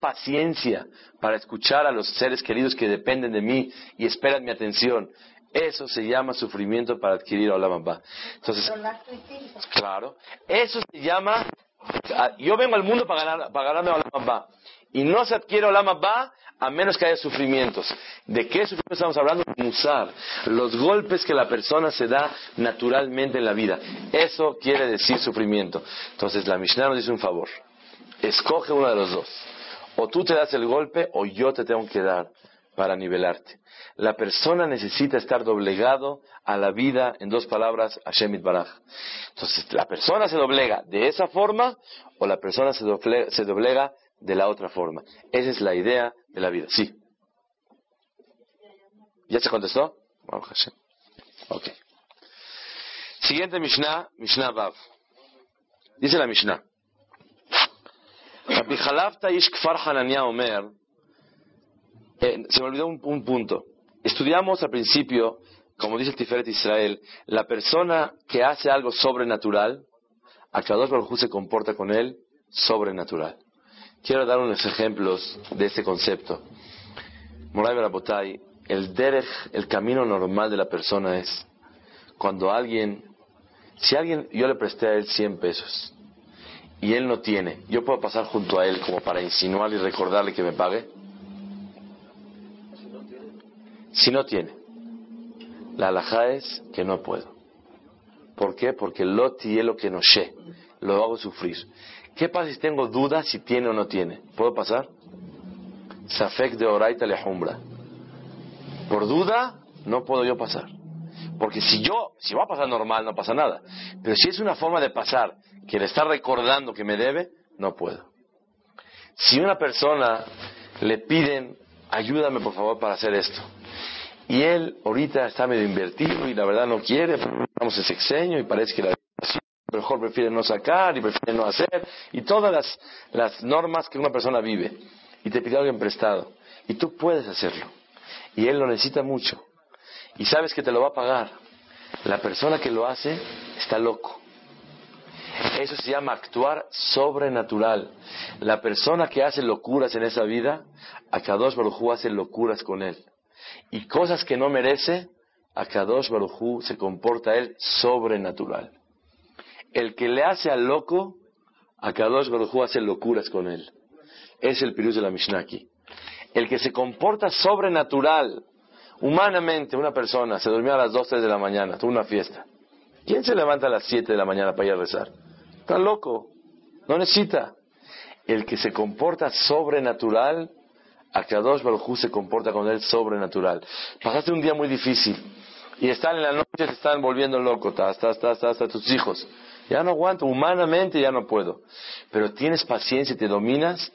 paciencia para escuchar a los seres queridos que dependen de mí y esperan mi atención. Eso se llama sufrimiento para adquirir Olam Abba. Entonces, claro, eso se llama, yo vengo al mundo para, ganar, para ganarme Olam Abba. Y no se adquiere Olam Abba a menos que haya sufrimientos. ¿De qué sufrimientos estamos hablando? Musar. Los golpes que la persona se da naturalmente en la vida. Eso quiere decir sufrimiento. Entonces la Mishnah nos dice un favor. Escoge uno de los dos. O tú te das el golpe o yo te tengo que dar para nivelarte. La persona necesita estar doblegado a la vida, en dos palabras, a Shemit Baraj. Entonces, la persona se doblega de esa forma o la persona se doblega, de la otra forma. Esa es la idea de la vida. Sí. ¿Ya se contestó? Ok. Siguiente Mishnah, Mishnah Bav. Dice la Mishnah. Rabbi Omer, eh, se me olvidó un, punto. Estudiamos al principio, como dice el Tiferet Israel, la persona que hace algo sobrenatural, a Kadosh Baruj se comporta con él sobrenatural. Quiero dar unos ejemplos de este concepto. Moray Barabotay, el derech, el camino normal de la persona es cuando alguien, si alguien, yo le presté a él 100 pesos, y él no tiene, ¿yo puedo pasar junto a él como para insinuar y recordarle que me pague? Si no tiene, la alhaja es que no puedo. ¿Por qué? Porque lo lo que no sé, lo hago sufrir. ¿Qué pasa si tengo dudas si tiene o no tiene? ¿Puedo pasar? Safek de oraita. Por duda, no puedo yo pasar. Porque si yo, si va a pasar normal, no pasa nada. Pero si es una forma de pasar que le está recordando que me debe, no puedo. Si una persona le piden, ayúdame por favor para hacer esto, y él ahorita está medio invertido y la verdad no quiere, vamos ese sexenio y parece que la mejor prefiere no sacar y prefiere no hacer, y todas las, las normas que una persona vive, y te pide algo prestado, y tú puedes hacerlo, y él lo necesita mucho, y sabes que te lo va a pagar. La persona que lo hace está loco. Eso se llama actuar sobrenatural. La persona que hace locuras en esa vida, a Kadosh Baruj hace locuras con él. Y cosas que no merece, a Kadosh Baruj se comporta él sobrenatural. El que le hace al loco, a Kadosh Baruj hace locuras con él. Es el pirus de la Mishnah aquí. El que se comporta sobrenatural, humanamente, una persona se durmió a las 2, 3 de la mañana, tuvo una fiesta. ¿Quién se levanta a las 7 de la mañana para ir a rezar? Está loco. No necesita. El que se comporta sobrenatural, a Kadosh Baruj se comporta con él sobrenatural. Pasaste un día muy difícil y están en la noche, te están volviendo loco, hasta, hasta, hasta, hasta tus hijos. Ya no aguanto, humanamente ya no puedo. Pero tienes paciencia te dominas,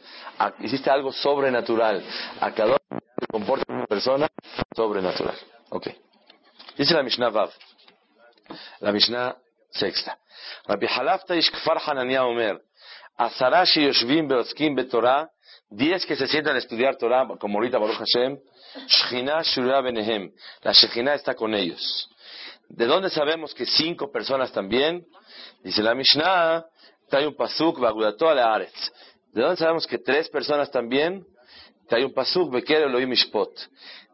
hiciste algo sobrenatural. A Kadosh se comporta como persona sobrenatural. Ok. Dice la Mishnah Vav. La Mishnah sexta. Rabbi Halafta ish kfar Hanania Omer. Azara yoshvim beotzkim betorah Diez que se sientan a estudiar Torah, como ahorita Baruch Hashem, Shechina Shura Benehem. La Shechina está con ellos. ¿De dónde sabemos que cinco personas también? Dice la Mishnah, trae un pasuk, Bagudato Aretz. ¿De dónde sabemos que tres personas también? Trae un pasuk, Elohim Mishpot.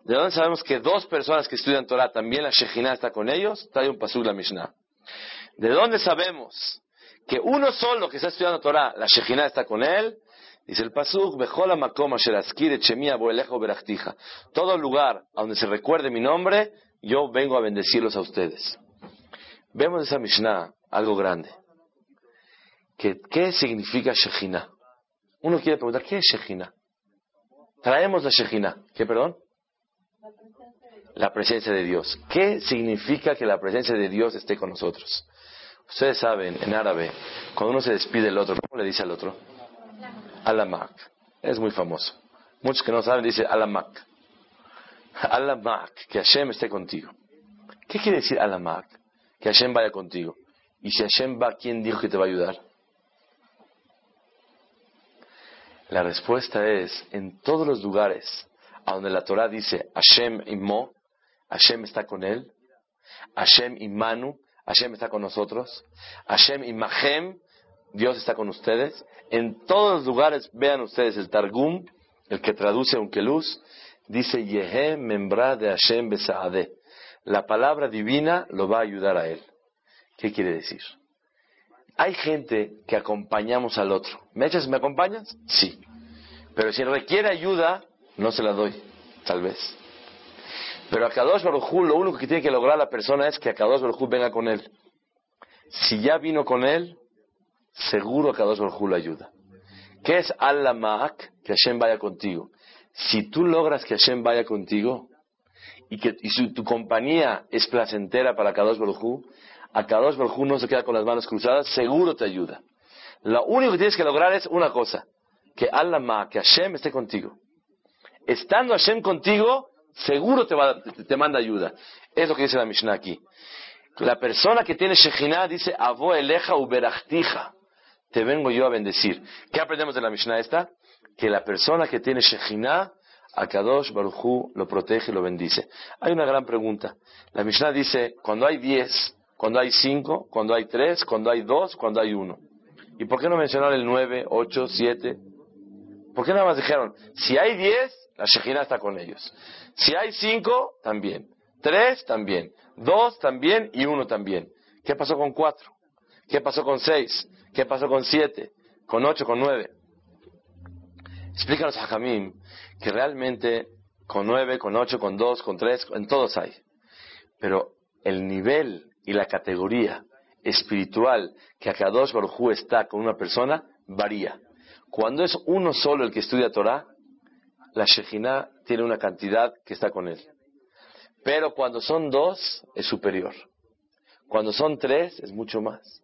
¿De dónde sabemos que dos personas que estudian Torah también la Shechina está con ellos? Trae un pasuk la Mishnah. ¿De dónde sabemos que uno solo que está estudiando Torah, la Shechina está con él? Dice el Pasuk. Todo lugar donde se recuerde mi nombre, yo vengo a bendecirlos a ustedes. Vemos esa Mishnah algo grande. ¿Qué significa Shejina? Uno quiere preguntar, ¿qué es Shejina? Traemos la Shejina. ¿Qué, perdón? La presencia de Dios. ¿Qué significa que la presencia de Dios esté con nosotros? Ustedes saben, en árabe, cuando uno se despide del otro, ¿cómo le dice al otro? Alamak. Es muy famoso. Muchos que no saben dicen Alamak. Alamak, que Hashem esté contigo. ¿Qué quiere decir Alamak? Que Hashem vaya contigo. Y si Hashem va, ¿quién dijo que te va a ayudar? La respuesta es, en todos los lugares a donde la Torah dice Hashem Mo, Hashem está con él, Hashem Manu, Hashem está con nosotros, Hashem Imahem, Dios está con ustedes. En todos los lugares vean ustedes el Targum, el que traduce luz dice Yehe membra de Hashem besaade. La palabra divina lo va a ayudar a él. ¿Qué quiere decir? Hay gente que acompañamos al otro. ¿Me echas, me acompañas? Sí. Pero si requiere ayuda, no se la doy, tal vez. Pero a Kadosh Baruj lo único que tiene que lograr la persona es que a Kadosh Baruj venga con él. Si ya vino con él, seguro que Kadosh Baruj lo ayuda. ¿Qué es Allah Ma'ak? Que Hashem vaya contigo. Si tú logras que Hashem vaya contigo y que tu compañía es placentera para Kadosh Baruj a Kadosh Baruj no se queda con las manos cruzadas, seguro te ayuda. Lo único que tienes que lograr es una cosa, que Allah que Hashem esté contigo. Estando Hashem contigo, seguro te, manda ayuda. Es lo que dice la Mishnah aquí. La persona que tiene Shekhinah dice, Avo eleja. Te vengo yo a bendecir. ¿Qué aprendemos de la Mishnah esta? Que la persona que tiene Shekhinah, a Kadosh Baruchu lo protege y lo bendice. Hay una gran pregunta. La Mishnah dice, cuando hay diez, cuando hay cinco, cuando hay tres, cuando hay dos, cuando hay uno. ¿Y por qué no mencionar el nueve, ocho, siete? ¿Por qué nada más dijeron, si hay diez, la Shekhinah está con ellos? Si hay cinco, también. Tres, también. Dos, también. Y uno también. ¿Qué pasó con cuatro? ¿Qué pasó con seis? ¿Qué pasó con siete? ¿Con ocho? ¿Con nueve? Explícanos a Jamim que realmente con nueve, con ocho, con dos, con tres, en todos hay. Pero el nivel y la categoría espiritual que Akadosh Baruj está con una persona varía. Cuando es uno solo el que estudia Torah, la Shekhinah tiene una cantidad que está con él. Pero cuando son dos, es superior. Cuando son tres, es mucho más.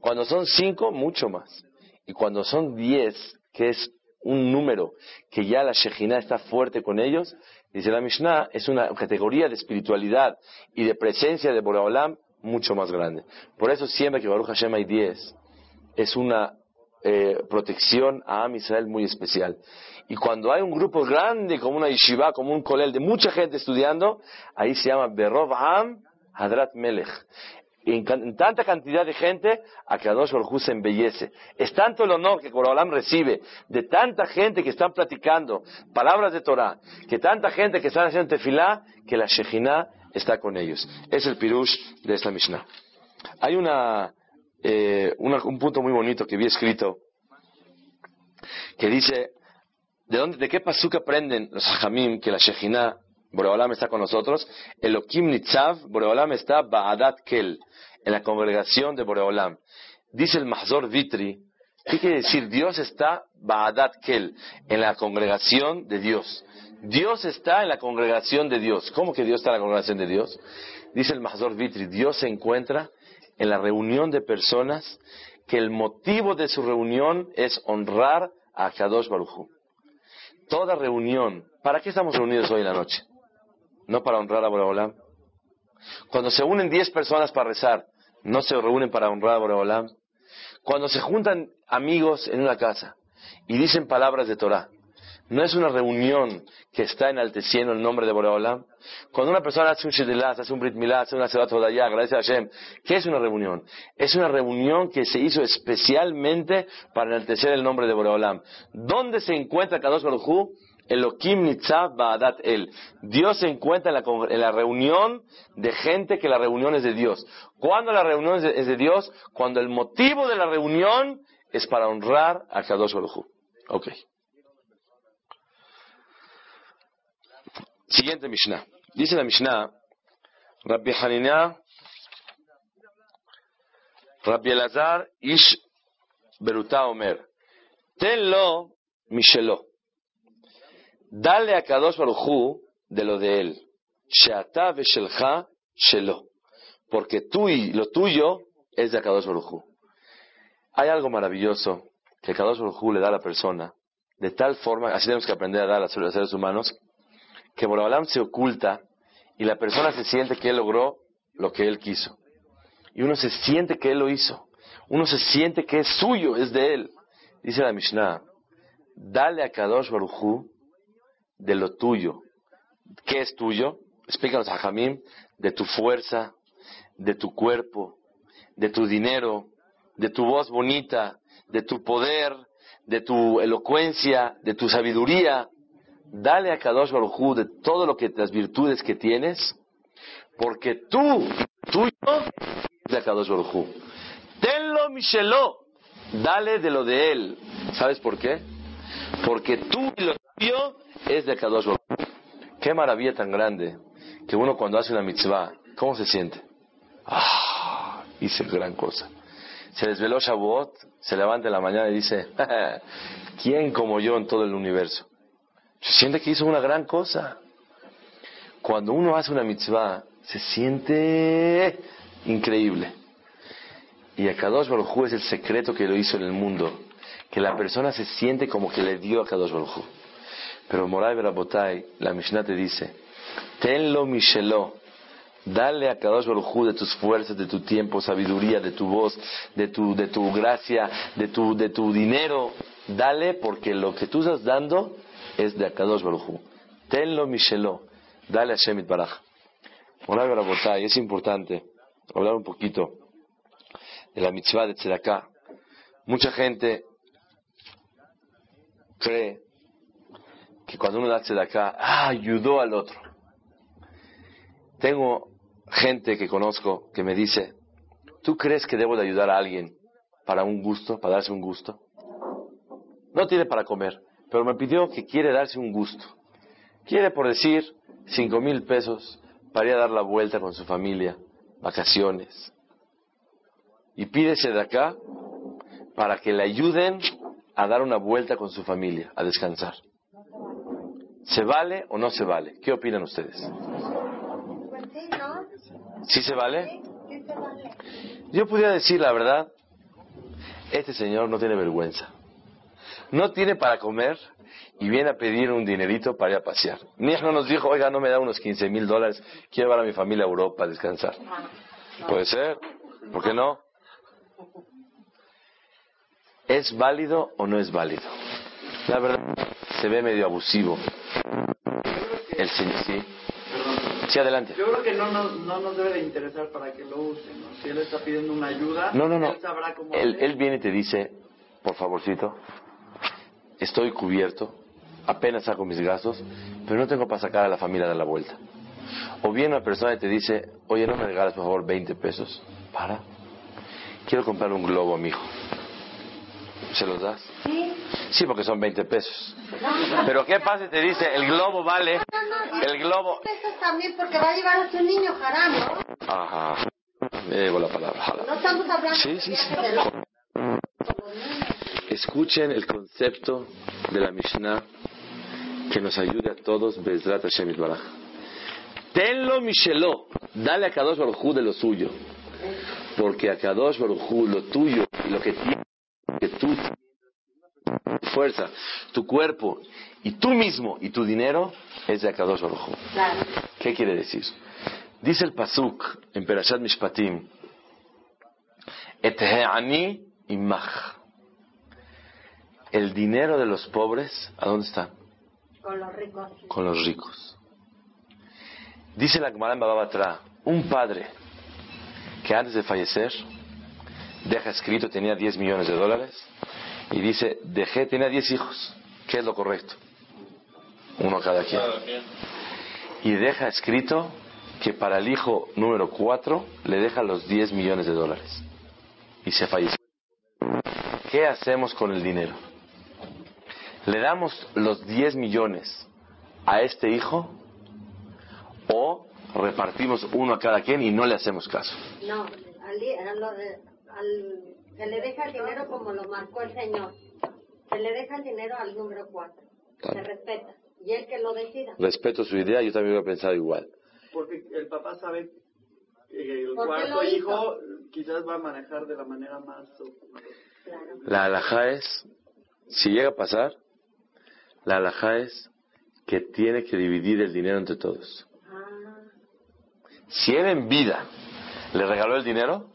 Cuando son cinco, mucho más. Y cuando son diez, que es un número que ya la Shekhinah está fuerte con ellos, dice la Mishnah, es una categoría de espiritualidad y de presencia de Boreolam mucho más grande. Por eso siempre que Baruch Hashem hay diez, es una eh, protección a Am Israel muy especial. Y cuando hay un grupo grande, como una yeshiva, como un kolel, de mucha gente estudiando, ahí se llama Berov Am Hadrat Melech. En, tanta cantidad de gente, a Kadosh Baruj se embellece. Es tanto el honor que Borolam recibe de tanta gente que están platicando palabras de Torah, que tanta gente que está haciendo tefilá, que la Shekhinah está con ellos. Es el pirush de esta Mishnah. Hay una, eh, un punto muy bonito que vi escrito que dice, ¿de, dónde, de qué pasuk aprenden los hajamim que la Shekhinah Boreolam está con nosotros. Elohim Nitzav, Boreolam está Ba'adat Kel, en la congregación de Boreolam. Dice el Mahzor Vitri, ¿qué quiere decir? Dios está Ba'adat Kel, en la congregación de Dios. Dios está en la congregación de Dios. ¿Cómo que Dios está en la congregación de Dios? Dice el Mahzor Vitri, Dios se encuentra en la reunión de personas que el motivo de su reunión es honrar a Kadosh Baruchu. Toda reunión, ¿para qué estamos reunidos hoy en la noche? No para honrar a Boreolam. Cuando se unen diez personas para rezar, no se reúnen para honrar a Boreolam. Cuando se juntan amigos en una casa y dicen palabras de Torah, no es una reunión que está enalteciendo el nombre de Boreolam. Cuando una persona hace un Shedelat, hace un Brit Milá, hace una Sebat Hodayah, agradece a Hashem, ¿qué es una reunión? Es una reunión que se hizo especialmente para enaltecer el nombre de Boreolam. ¿Dónde se encuentra Kadosh Baruj Elohim Nitzav Ba'adat El. Dios se encuentra en la, reunión de gente que la reunión es de Dios. ¿Cuándo la reunión es de, Dios? Cuando el motivo de la reunión es para honrar a Kadosh Baruj Ok. Siguiente Mishnah. Dice la Mishnah, Rabbi Hanina, Rabbi Elazar, Ish Beruta Omer, tenlo Mishelo. Dale a Kadosh Baruchu de lo de él. Sheata veshelcha shelo. Porque tú y lo tuyo es de Kadosh Baruchu. Hay algo maravilloso que Kadosh Baruchu le da a la persona, de tal forma, así tenemos que aprender a dar a los seres humanos, que Borobalam se oculta y la persona se siente que él logró lo que él quiso. Y uno se siente que él lo hizo. Uno se siente que es suyo, es de él. Dice la Mishnah, dale a Kadosh Baruchu de lo tuyo. ¿Qué es tuyo? Explícanos a Jamim, de tu fuerza, de tu cuerpo, de tu dinero, de tu voz bonita, de tu poder, de tu elocuencia, de tu sabiduría. Dale a Kadosh Baruj de todo lo que las virtudes que tienes, porque tú, tuyo, de Kadosh Baruj Tenlo Micheló, dale de lo de él. ¿Sabes por qué? Porque tú y es de Kadosh Qué maravilla tan grande que uno cuando hace una mitzvah, ¿cómo se siente? Ah, hice gran cosa. Se desveló Shavuot, se levanta en la mañana y dice, ¿quién como yo en todo el universo? Se siente que hizo una gran cosa. Cuando uno hace una mitzvah, se siente increíble. Y a Kadosh es el secreto que lo hizo en el mundo, que la persona se siente como que le dio a Kadosh Baruj Pero Moray Berabotay, la Mishnah te dice, tenlo Micheló, dale a Kadosh Baruj de tus fuerzas, de tu tiempo, sabiduría, de tu voz, de tu, de tu gracia, de tu, de tu dinero, dale porque lo que tú estás dando es de Kadosh Baruj Tenlo Micheló, dale a Shemit Baraj. Moray Berabotay, es importante hablar un poquito de la mitzvah de Tzedakah. Mucha gente cree que cuando uno da tzedakah, ah, ayudó al otro. Tengo gente que conozco que me dice, ¿tú crees que debo de ayudar a alguien para un gusto, para darse un gusto? No tiene para comer, pero me pidió que quiere darse un gusto. Quiere, por decir, cinco mil pesos para ir a dar la vuelta con su familia, vacaciones. Y pídese de acá para que le ayuden a dar una vuelta con su familia, a descansar. ¿Se vale o no se vale? ¿Qué opinan ustedes? ¿Sí se vale? Yo pudiera decir la verdad, este señor no tiene vergüenza. No tiene para comer y viene a pedir un dinerito para ir a pasear. Ni no nos dijo, oiga, no me da unos 15 mil dólares, quiero llevar a mi familia a Europa a descansar. Puede ser, ¿por qué no? ¿Es válido o no es válido? La verdad, se ve medio abusivo. El señor, sí. Sí, adelante. Yo creo que no nos, no nos debe de interesar para que lo usen. Si él está pidiendo una ayuda, no, no, no. él sabrá cómo él, él viene y te dice, por favorcito, estoy cubierto, apenas saco mis gastos, pero no tengo para sacar a la familia de la vuelta. O viene una persona y te dice, oye, no me regalas por favor 20 pesos. Para. Quiero comprar un globo a mi hijo. ¿Se los das? Sí. Porque son 20 pesos. Pero ¿qué pasa si te dice, el globo vale, el globo... pesos también porque va a llevar a su niño haram, ¿no? Ajá. Me llevo la palabra. jala. No estamos hablando Sí, de sí, sí. de los-. Escuchen el concepto de la Mishnah que nos ayude a todos, Bezrat Hashem Yitbaraj. Tenlo Micheló, dale a Kadosh Baruj de lo suyo, porque a Kadosh Baruj lo tuyo lo que que tú, fuerza, tu cuerpo y tú mismo y tu dinero es de Kadosh Baruj Claro. ¿Qué quiere decir? Dice el Pasuk en Perashat Mishpatim, Et ani imach. El dinero de los pobres, ¿a dónde está? Con los ricos. Con los ricos. Dice la Gemara en un padre que antes de fallecer deja escrito, tenía 10 millones de dólares, y dice, dejé, tenía 10 hijos. ¿Qué es lo correcto? Uno cada quien. Y deja escrito que para el hijo número 4 le deja los 10 millones de dólares. Y se falleció. ¿Qué hacemos con el dinero? ¿Le damos los 10 millones a este hijo o repartimos uno a cada quien y no le hacemos caso? No, al, al- se le deja el dinero como lo marcó el Señor. Se le deja el dinero al número 4. Se respeta. Y él que lo decida. Respeto su idea, yo también hubiera pensado igual. Porque el papá sabe que el ¿Por qué cuarto lo hijo quizás va a manejar de la manera más. Claro. La alhaja es, si llega a pasar, la alhaja es que tiene que dividir el dinero entre todos. Ah, Si él en vida le regaló el dinero,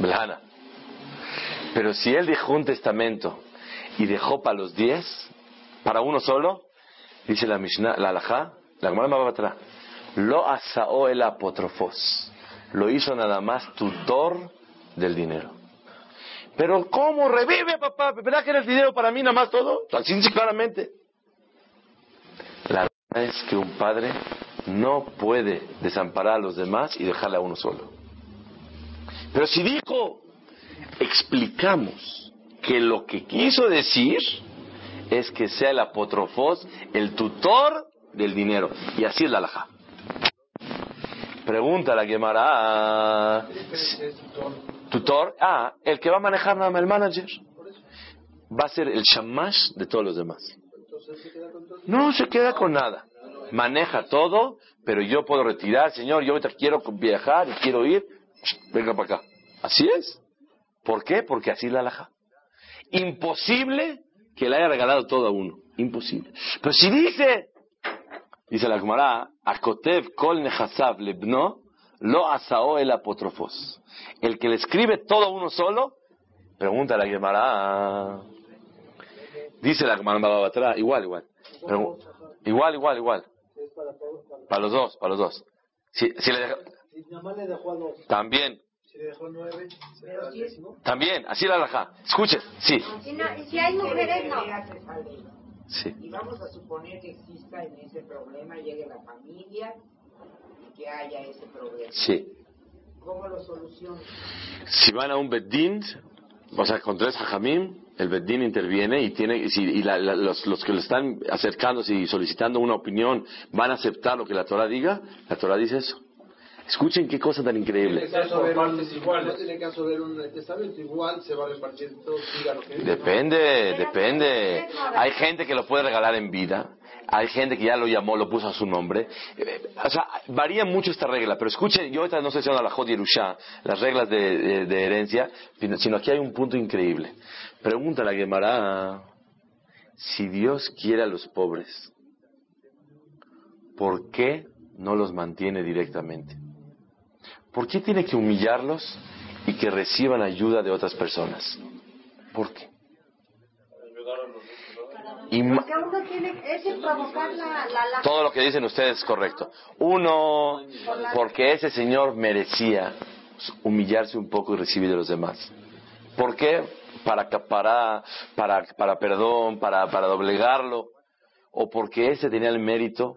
Blana. Pero si él dejó un testamento y dejó para los diez, para uno solo, dice la Mishnah, la alajá, la Gemara lo asao el apotrofos, lo hizo nada más tutor del dinero. Pero ¿cómo revive, papá? ¿Verdad que era el dinero para mí nada más todo? Así claramente. La verdad es que un padre no puede desamparar a los demás y dejarle a uno solo. Pero si dijo, explicamos que lo que quiso decir es que sea el apotrofos el tutor del dinero. Y así es la alhaja. Pregunta la quemará. Tutor. Ah, el que va a manejar nada más el manager. Va a ser el shamash de todos los demás. No se queda con nada. Maneja todo, pero yo puedo retirar, señor, yo quiero viajar y quiero ir. Venga para acá. Así es. ¿Por qué? Porque así la alhaja. Imposible que le haya regalado todo a uno. Imposible. Pero si dice, dice la Gemara, Akotev kol nehasav lebno, lo asao el apotrofos. El que le escribe todo a uno solo, pregunta a la Gemara. Dice la Gemara igual, igual. igual, igual, igual. Para los dos, para los dos. Si, si le También, también, así la alhaja. Escuchen, sí. Si, hay mujeres, no. Sí. Y vamos a suponer que exista en ese problema, llegue la familia y que haya ese problema. Sí. ¿Cómo lo solucionan? Si van a un beddin, o sea, con tres hajamim, el beddin interviene y tiene y, si, y la, los, los, que le están acercándose y solicitando una opinión van a aceptar lo que la Torah diga, la Torah dice eso. Escuchen qué cosa tan increíble. Depende, depende. Hay gente que lo puede regalar en vida. Hay gente que ya lo llamó, lo puso a su nombre. Eh, o sea, varía mucho esta regla. Pero escuchen, yo ahorita no estoy diciendo la Jod Yerusha, las reglas de, de, herencia, sino aquí hay un punto increíble. Pregunta la Gemara, si Dios quiere a los pobres, ¿por qué no los mantiene directamente? ¿Por qué tiene que humillarlos y que reciban ayuda de otras personas? ¿Por qué? Todo lo que dicen ustedes es correcto. Uno, porque ese señor merecía humillarse un poco y recibir de los demás. ¿Por qué? Para, para, para, para perdón, para, para doblegarlo. O porque ese tenía el mérito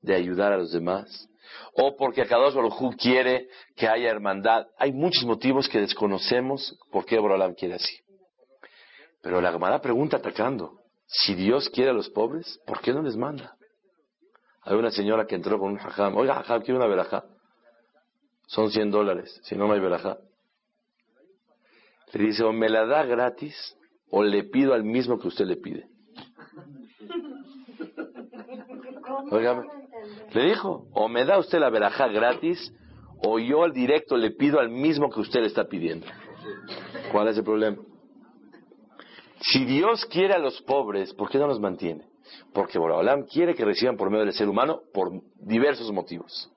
de ayudar a los demás o porque Akadosh Baruj quiere que haya hermandad. Hay muchos motivos que desconocemos por qué Borolam quiere así. Pero la Gemara pregunta atacando, si Dios quiere a los pobres, ¿por qué no les manda? Hay una señora que entró con un hajam, oiga hajam, quiero una verajá. Son 100 dólares, si no, no hay verajá. Le dice, o me la da gratis, o le pido al mismo que usted le pide. Oiga, le dijo, o me da usted la verajá gratis, o yo al directo le pido al mismo que usted le está pidiendo. ¿Cuál es el problema? Si Dios quiere a los pobres, ¿por qué no los mantiene? Porque Borobalam quiere que reciban por medio del ser humano por diversos motivos.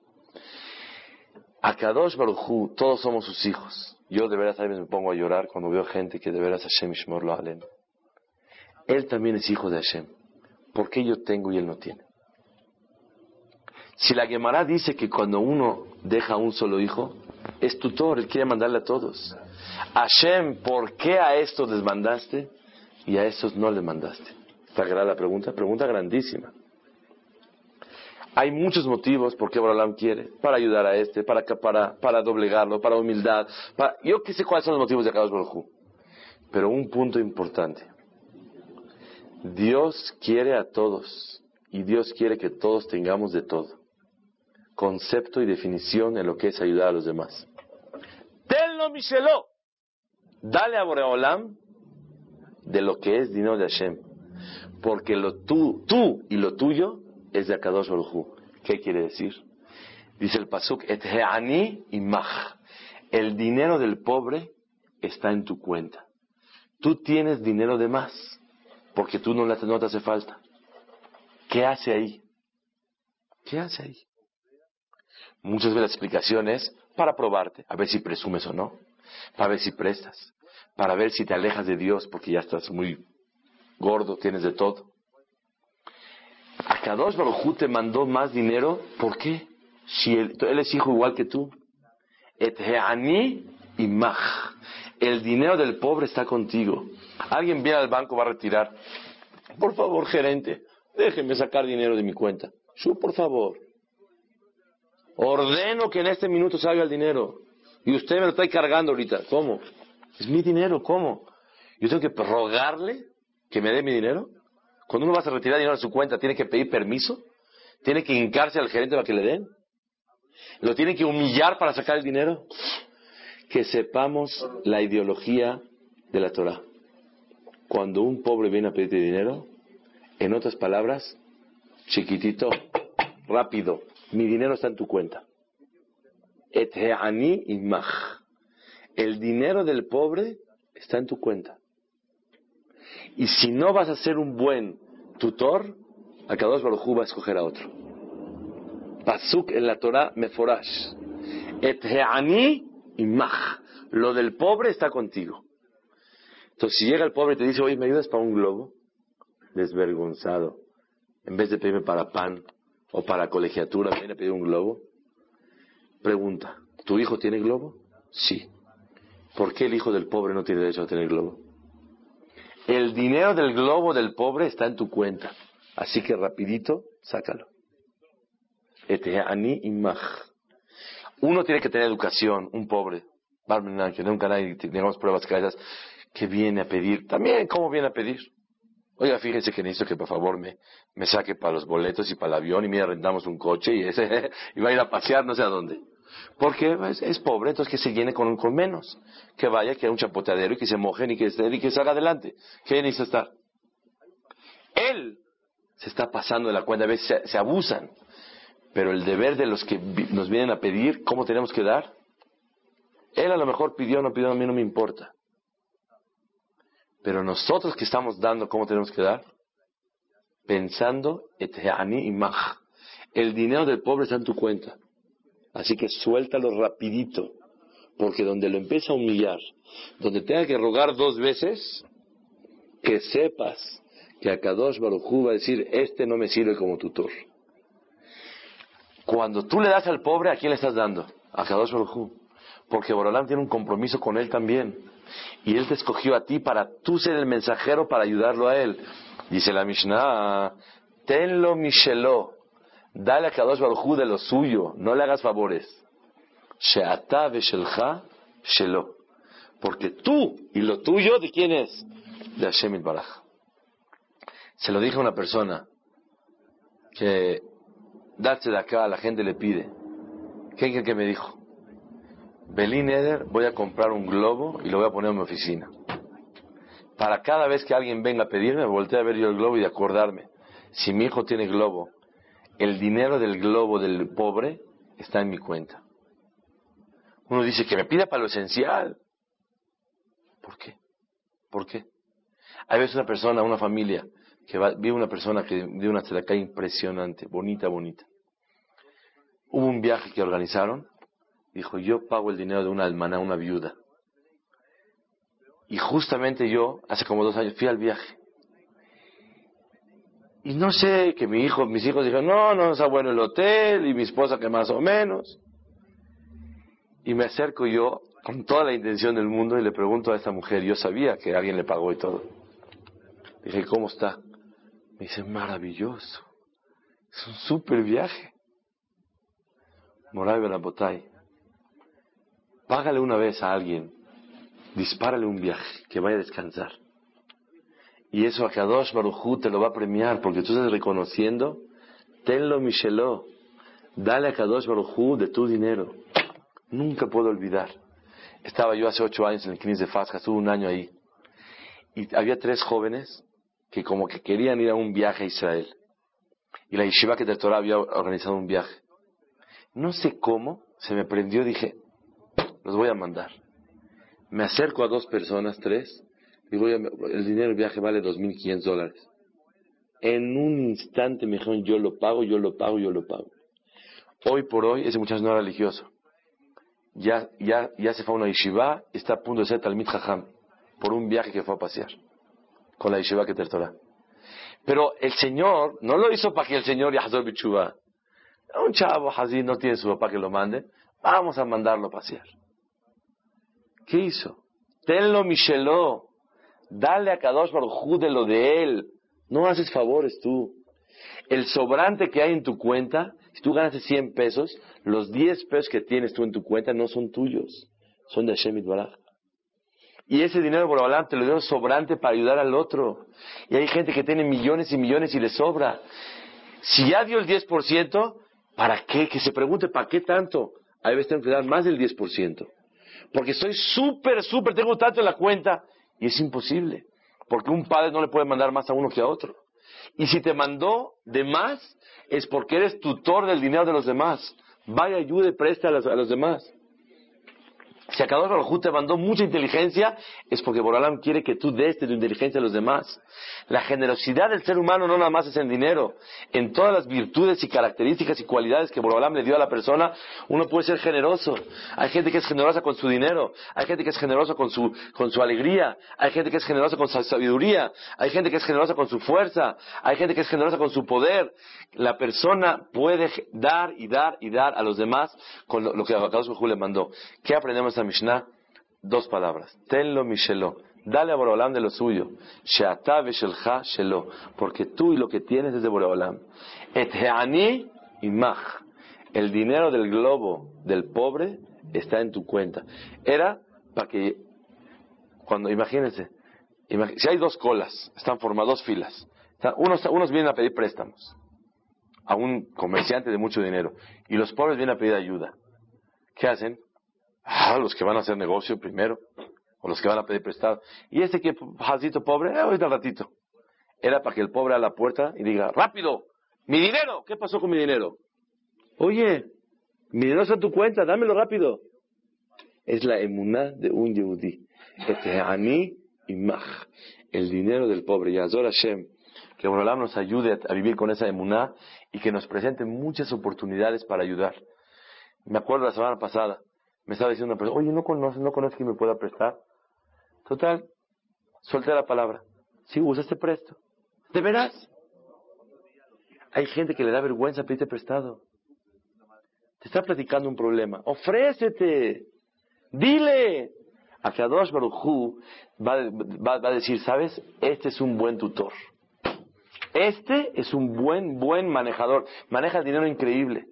A Kadosh Baruchu, todos somos sus hijos. Yo de veras a veces me pongo a llorar cuando veo gente que de veras Hashem Ishmor lo. Él también es hijo de Hashem. ¿Por qué yo tengo y él no tiene? Si la Gemara dice que cuando uno deja un solo hijo, es tutor, él quiere mandarle a todos. Hashem, ¿por qué a estos les mandaste y a estos no les mandaste? ¿Está clara la pregunta? Pregunta grandísima. Hay muchos motivos por qué Borolam quiere, para ayudar a este, para, para, para doblegarlo, para humildad. Yo qué sé cuáles son los motivos de Kadosh Baruj Pero un punto importante. Dios quiere a todos y Dios quiere que todos tengamos de todo concepto y definición en lo que es ayudar a los demás. Tenlo Micheló. Dale a Boreolam de lo que es dinero de Hashem. Porque lo tú, tú y lo tuyo es de Akadosh Baruj ¿Qué quiere decir? Dice el Pasuk, et y mach. El dinero del pobre está en tu cuenta. Tú tienes dinero de más, porque tú no, no te hace falta. ¿Qué hace ahí? ¿Qué hace ahí? Muchas veces la explicación es para probarte, a ver si presumes o no, para ver si prestas, para ver si te alejas de Dios porque ya estás muy gordo, tienes de todo. A Kadosh Baruj te mandó más dinero, ¿por qué? Si él, es hijo igual que tú. Et y mach. El dinero del pobre está contigo. Alguien viene al banco, va a retirar. Por favor, gerente, déjeme sacar dinero de mi cuenta. Yo, por favor. Ordeno que en este minuto salga el dinero. Y usted me lo está cargando ahorita. ¿Cómo? Es mi dinero, ¿cómo? Yo tengo que rogarle que me dé mi dinero. Cuando uno va a retirar dinero de su cuenta, ¿tiene que pedir permiso? ¿Tiene que hincarse al gerente para que le den? ¿Lo tiene que humillar para sacar el dinero? Que sepamos la ideología de la Torah. Cuando un pobre viene a pedirte dinero, en otras palabras, chiquitito, rápido, mi dinero está en tu cuenta. El dinero del pobre está en tu cuenta. Y si no vas a ser un buen tutor, Akadosh Baruj va a escoger a otro. Pasuk en la Torah meforash. Etheani imach. Lo del pobre está contigo. Entonces, si llega el pobre y te dice, oye, ¿me ayudas para un globo? Desvergonzado. En vez de pedirme para pan o para colegiatura, viene a pedir un globo. Pregunta, ¿tu hijo tiene globo? Sí. ¿Por qué el hijo del pobre no tiene derecho a tener globo? El dinero del globo del pobre está en tu cuenta. Así que rapidito, sácalo. Uno tiene que tener educación, un pobre. Que nunca nadie tengamos pruebas claras que viene a pedir. También, ¿cómo viene a pedir? Oiga, fíjense que necesito que por favor me, saque para los boletos y para el avión y mira, rentamos un coche y, ese, y va a ir a pasear no sé a dónde. Porque es, pobre, entonces que se llene con, con, menos. Que vaya, que haya un chapoteadero y que se mojen y que, y que salga adelante. ¿Qué necesita estar? Él se está pasando de la cuenta, a veces se, abusan. Pero el deber de los que nos vienen a pedir, ¿cómo tenemos que dar? Él a lo mejor pidió, no pidió, a mí no me importa. Pero nosotros que estamos dando, ¿cómo tenemos que dar? Pensando, el dinero del pobre está en tu cuenta. Así que suéltalo rapidito, porque donde lo empieza a humillar, donde tenga que rogar dos veces, que sepas que a Kadosh Barujú va a decir, este no me sirve como tutor. Cuando tú le das al pobre, ¿a quién le estás dando? A Kadosh Barujú. Porque Borolán tiene un compromiso con él también. Y él te escogió a ti para tú ser el mensajero para ayudarlo a él. Dice la Mishnah, tenlo Micheló, Dale a Kadosh Baruj de lo suyo, no le hagas favores. She'ata veshelcha shelo. Porque tú y lo tuyo, ¿de quién es? De Hashem Baraj. Se lo dije a una persona que darse de acá, la gente le pide. ¿Qué es que me dijo? Belín Eder, voy a comprar un globo y lo voy a poner en mi oficina. Para cada vez que alguien venga a pedirme, volteé a ver yo el globo y acordarme. Si mi hijo tiene globo el dinero del globo del pobre está en mi cuenta. Uno dice que me pida para lo esencial. ¿Por qué? ¿Por qué? Hay veces una persona, una familia, que va, vi una persona que dio una acá impresionante, bonita, bonita. Hubo un viaje que organizaron, dijo, yo pago el dinero de una almana, una viuda. Y justamente yo, hace como dos años, fui al viaje. Y no sé, que mi hijo, mis hijos dijeron, no, no está bueno el hotel, y mi esposa que más o menos. Y me acerco yo con toda la intención del mundo y le pregunto a esta mujer, yo sabía que alguien le pagó y todo. Dije, ¿cómo está? Me dice, maravilloso. Es un súper viaje. Moray Benabotay, págale una vez a alguien, dispárale un viaje, que vaya a descansar. Y eso a Kadosh Barujú te lo va a premiar porque tú estás reconociendo, tenlo Micheló, dale a Kadosh Barujú de tu dinero. Nunca puedo olvidar. Estaba yo hace ocho años en el Knis de Fasca, estuve un año ahí. Y había tres jóvenes que como que querían ir a un viaje a Israel. Y la Yeshiva que de Torah había organizado un viaje. No sé cómo, se me prendió, dije, los voy a mandar. Me acerco a dos personas, tres, Digo, el dinero del viaje vale 2.500 dólares. En un instante me dijeron, yo lo pago, yo lo pago, yo lo pago. Hoy por hoy, ese muchacho no era religioso. Ya, ya, ya se fue a una yeshiva, está a punto de ser Talmid Jajam, por un viaje que fue a pasear, con la yeshiva que te Pero el Señor no lo hizo para que el Señor Yahzor Bichuba. Un chavo así no tiene su papá que lo mande, vamos a mandarlo a pasear. ¿Qué hizo? Tenlo Micheló. Dale a Kadosh Baruj de lo de él. No haces favores tú. El sobrante que hay en tu cuenta, si tú ganas 100 pesos, los 10 pesos que tienes tú en tu cuenta no son tuyos, son de Hashem. Y ese dinero por Borobalán te lo dio sobrante para ayudar al otro. Y hay gente que tiene millones y millones y le sobra. Si ya dio el 10%, ¿para qué? Que se pregunte, ¿para qué tanto? Hay veces tengo que dar más del 10%. Porque soy súper, súper, tengo tanto en la cuenta. Y es imposible. Porque un padre no le puede mandar más a uno que a otro. Y si te mandó de más, es porque eres tutor del dinero de los demás. Vaya, ayude, presta a los, a los demás. Si a cada uno te mandó mucha inteligencia, es porque Borolam quiere que tú des de tu inteligencia a los demás. La generosidad del ser humano no nada más es en dinero. En todas las virtudes y características y cualidades que Borolam le dio a la persona, uno puede ser generoso. Hay gente que es generosa con su dinero. Hay gente que es generosa con su, con su alegría. Hay gente que es generosa con su sabiduría. Hay gente que es generosa con su fuerza. Hay gente que es generosa con su poder. La persona puede dar y dar y dar a los demás con lo, que Akadosh le mandó. ¿Qué aprendemos esta Mishnah? Dos palabras. Tenlo Mishelo. Dale a Borolam de lo suyo. Sheata veshelcha shelo. Porque tú y lo que tienes es de Borolam. Et heani imach. El dinero del globo del pobre está en tu cuenta. Era para que, cuando, imagínense, si hay dos colas, están formadas dos filas. Unos, unos vienen a pedir préstamos a un comerciante de mucho dinero y los pobres vienen a pedir ayuda. ¿Qué hacen? Ah, los que van a hacer negocio primero, o los que van a pedir prestado. Y este que, jacito pobre, eh, ahorita ratito. Era para que el pobre a la puerta y diga, rápido, mi dinero, ¿qué pasó con mi dinero? Oye, mi dinero está en tu cuenta, dámelo rápido. Es la emuná de un yehudí. Este ani imach, el dinero del pobre. Yazor Hashem, que Borolam nos ayude a vivir con esa emuná y que nos presente muchas oportunidades para ayudar. Me acuerdo la semana pasada, me estaba diciendo una persona, oye, ¿no conoces, no conoces que me pueda prestar? Total, solté la palabra. Sí, usa este presto. ¿De veras? Hay gente que le da vergüenza pedirte prestado. Te está platicando un problema. Ofrécete. Dile. A Kadosh Baruj va, va, va a decir, ¿sabes? Este es un buen tutor. Este es un buen, buen manejador. Maneja el dinero increíble.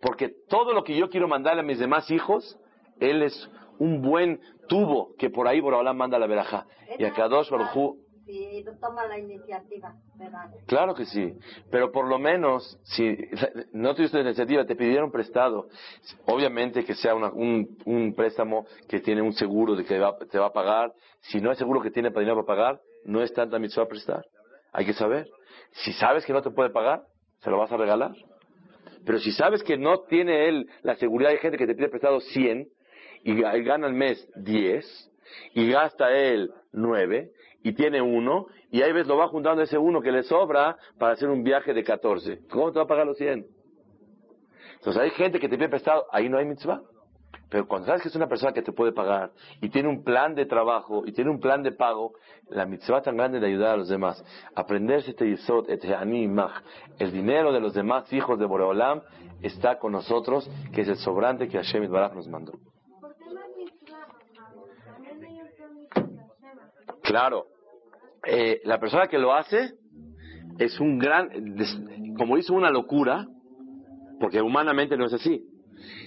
Porque todo lo que yo quiero mandarle a mis demás hijos, él es un buen tubo que por ahí Borobalá manda la veraja. Y a Kadosh Baruj Sí, toma la iniciativa, ¿verdad? Claro que sí, pero por lo menos, si no tuviste la iniciativa, te pidieron prestado, obviamente que sea un, un, préstamo que tiene un seguro de que te va a pagar, si no es seguro que tiene dinero para pagar, no es tanta mitzvah a prestar, hay que saber. Si sabes que no te puede pagar, se lo vas a regalar. Pero si sabes que no tiene él la seguridad, hay gente que te pide prestado 100 y gana al mes 10 y gasta él 9 y tiene uno y ahí ves lo va juntando ese uno que le sobra para hacer un viaje de 14. ¿Cómo te va a pagar los 100? Entonces hay gente que te pide prestado, ahí no hay mitzvah. Pero cuando sabes que es una persona que te puede pagar y tiene un plan de trabajo y tiene un plan de pago, la mitzvah tan grande de ayudar a los demás, aprenderse este yisod, este animach, el dinero de los demás hijos de Boreolam está con nosotros, que es el sobrante que Hashem Baraj nos mandó. Claro, eh, la persona que lo hace es un gran, como hizo una locura, porque humanamente no es así.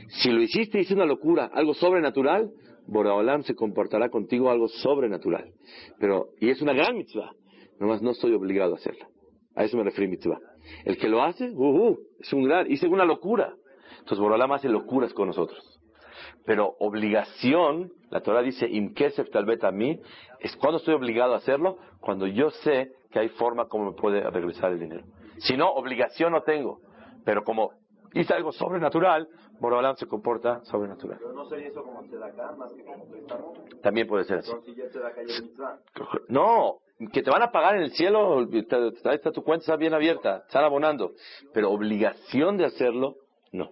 Si lo hiciste, hice una locura, algo sobrenatural, Boraholam se comportará contigo algo sobrenatural. Pero, y es una gran mitzvah, nomás no estoy obligado a hacerla. A eso me refiero mitzvah. El que lo hace, uh, uh, es un gran, hice una locura. Entonces Boraholam hace locuras con nosotros. Pero obligación, la Torah dice, imkesef tal a mí, es cuando estoy obligado a hacerlo, cuando yo sé que hay forma como me puede regresar el dinero. Si no, obligación no tengo. Pero como hice algo sobrenatural, Borobalam se comporta sobrenatural. Pero no sería eso como acá, más que como préstamo. También puede ser así. No, que te van a pagar en el cielo, está, tu cuenta está bien abierta, están abonando. Pero obligación de hacerlo, no.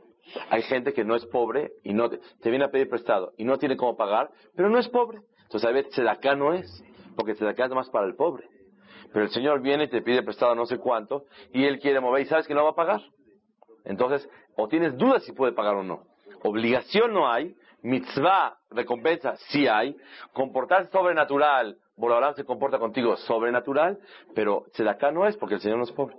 Hay gente que no es pobre y no te, viene a pedir prestado y no tiene cómo pagar, pero no es pobre. Entonces a veces acá no es, porque acá es más para el pobre. Pero el Señor viene y te pide prestado no sé cuánto y Él quiere mover y sabes que no va a pagar. Entonces, o tienes dudas si puede pagar o no. Obligación no hay, Mitzvah, recompensa, sí hay. Comportarse sobrenatural, Borobalán se comporta contigo sobrenatural, pero acá no es porque el Señor no es pobre.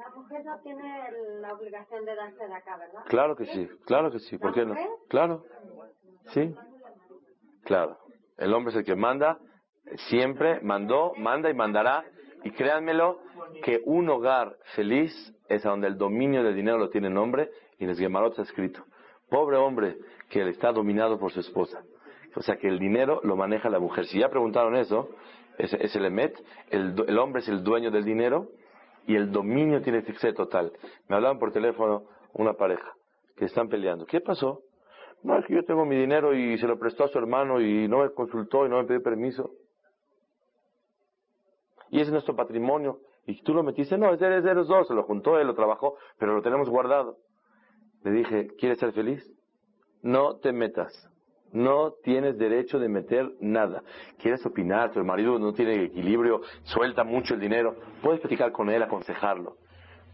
La mujer no tiene la obligación de darse de acá, ¿verdad? Claro que sí, claro que sí. ¿Por qué no? Claro. Sí. Claro. El hombre es el que manda, siempre mandó, manda y mandará. Y créanmelo, que un hogar feliz es a donde el dominio del dinero lo tiene el hombre y en el Gemarot está escrito. Pobre hombre que está dominado por su esposa. O sea que el dinero lo maneja la mujer. Si ya preguntaron eso, es, es el emet, el, el, hombre es el dueño del dinero y el dominio tiene que total. Me hablaban por teléfono una pareja que están peleando. ¿Qué pasó? No, es que yo tengo mi dinero y se lo prestó a su hermano y no me consultó y no me pidió permiso. Y es nuestro patrimonio. Y tú lo metiste, no, es de, los dos, se lo juntó, él lo trabajó, pero lo tenemos guardado. Le dije, ¿quieres ser feliz? No te metas. No tienes derecho de meter nada. ¿Quieres opinar? Tu marido no tiene equilibrio, suelta mucho el dinero. Puedes platicar con él, aconsejarlo.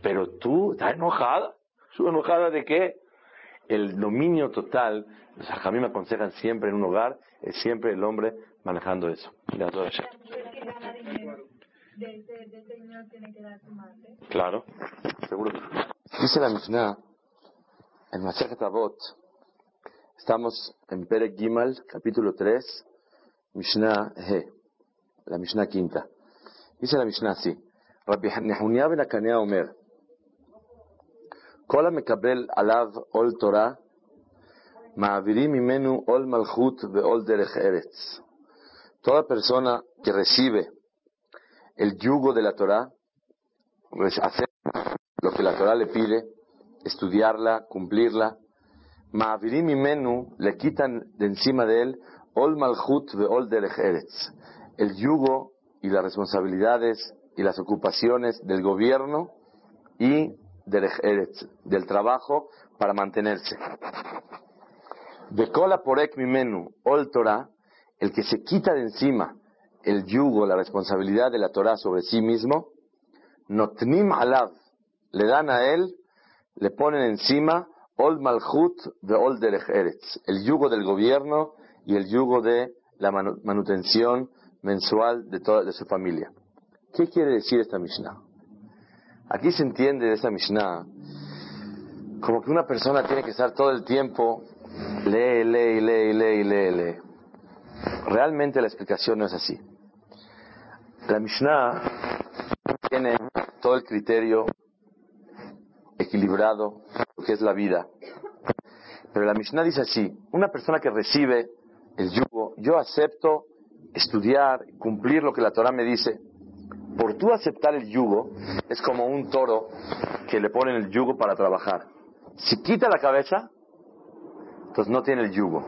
Pero tú estás enojada. ¿Su enojada de qué? El dominio total, a mí me aconsejan siempre en un hogar, es siempre el hombre manejando eso. Claro, seguro. Dice la Mishnah en estamos en Perek Gimal, capítulo 3, Mishnah He, la Mishnah quinta. Dice la Mishnah así, Rabbi Nehunia ben Akanea Omer, כל המקבל עליו עול תורה, מעבירים ממנו עול מלכות ועול דרך ארץ. Toda persona que recibe el yugo de la Torah, pues hacer lo que la Torah le pide, estudiarla, cumplirla. Ma'avirim imenu le quitan de encima de él ol malchut ve ol derech eretz, el yugo y las responsabilidades y las ocupaciones del gobierno y derech eretz, del trabajo para mantenerse. De kola porek mimenu ol Torah, el que se quita de encima el yugo, la responsabilidad de la Torah sobre sí mismo, notnim alav, le dan a él, le ponen encima ol malchut de ol derech eretz, el yugo del gobierno y el yugo de la manutención mensual de toda de su familia. ¿Qué quiere decir esta Mishnah? Aquí se entiende de esta Mishnah como que una persona tiene que estar todo el tiempo lee, lee, lee, lee, lee, lee. Realmente la explicación no es así. La Mishnah tiene todo el criterio equilibrado, que es la vida. Pero la Mishnah dice así, una persona que recibe el yugo, yo acepto estudiar, cumplir lo que la Torah me dice. Por tú aceptar el yugo, es como un toro que le ponen el yugo para trabajar. Si quita la cabeza, entonces no tiene el yugo.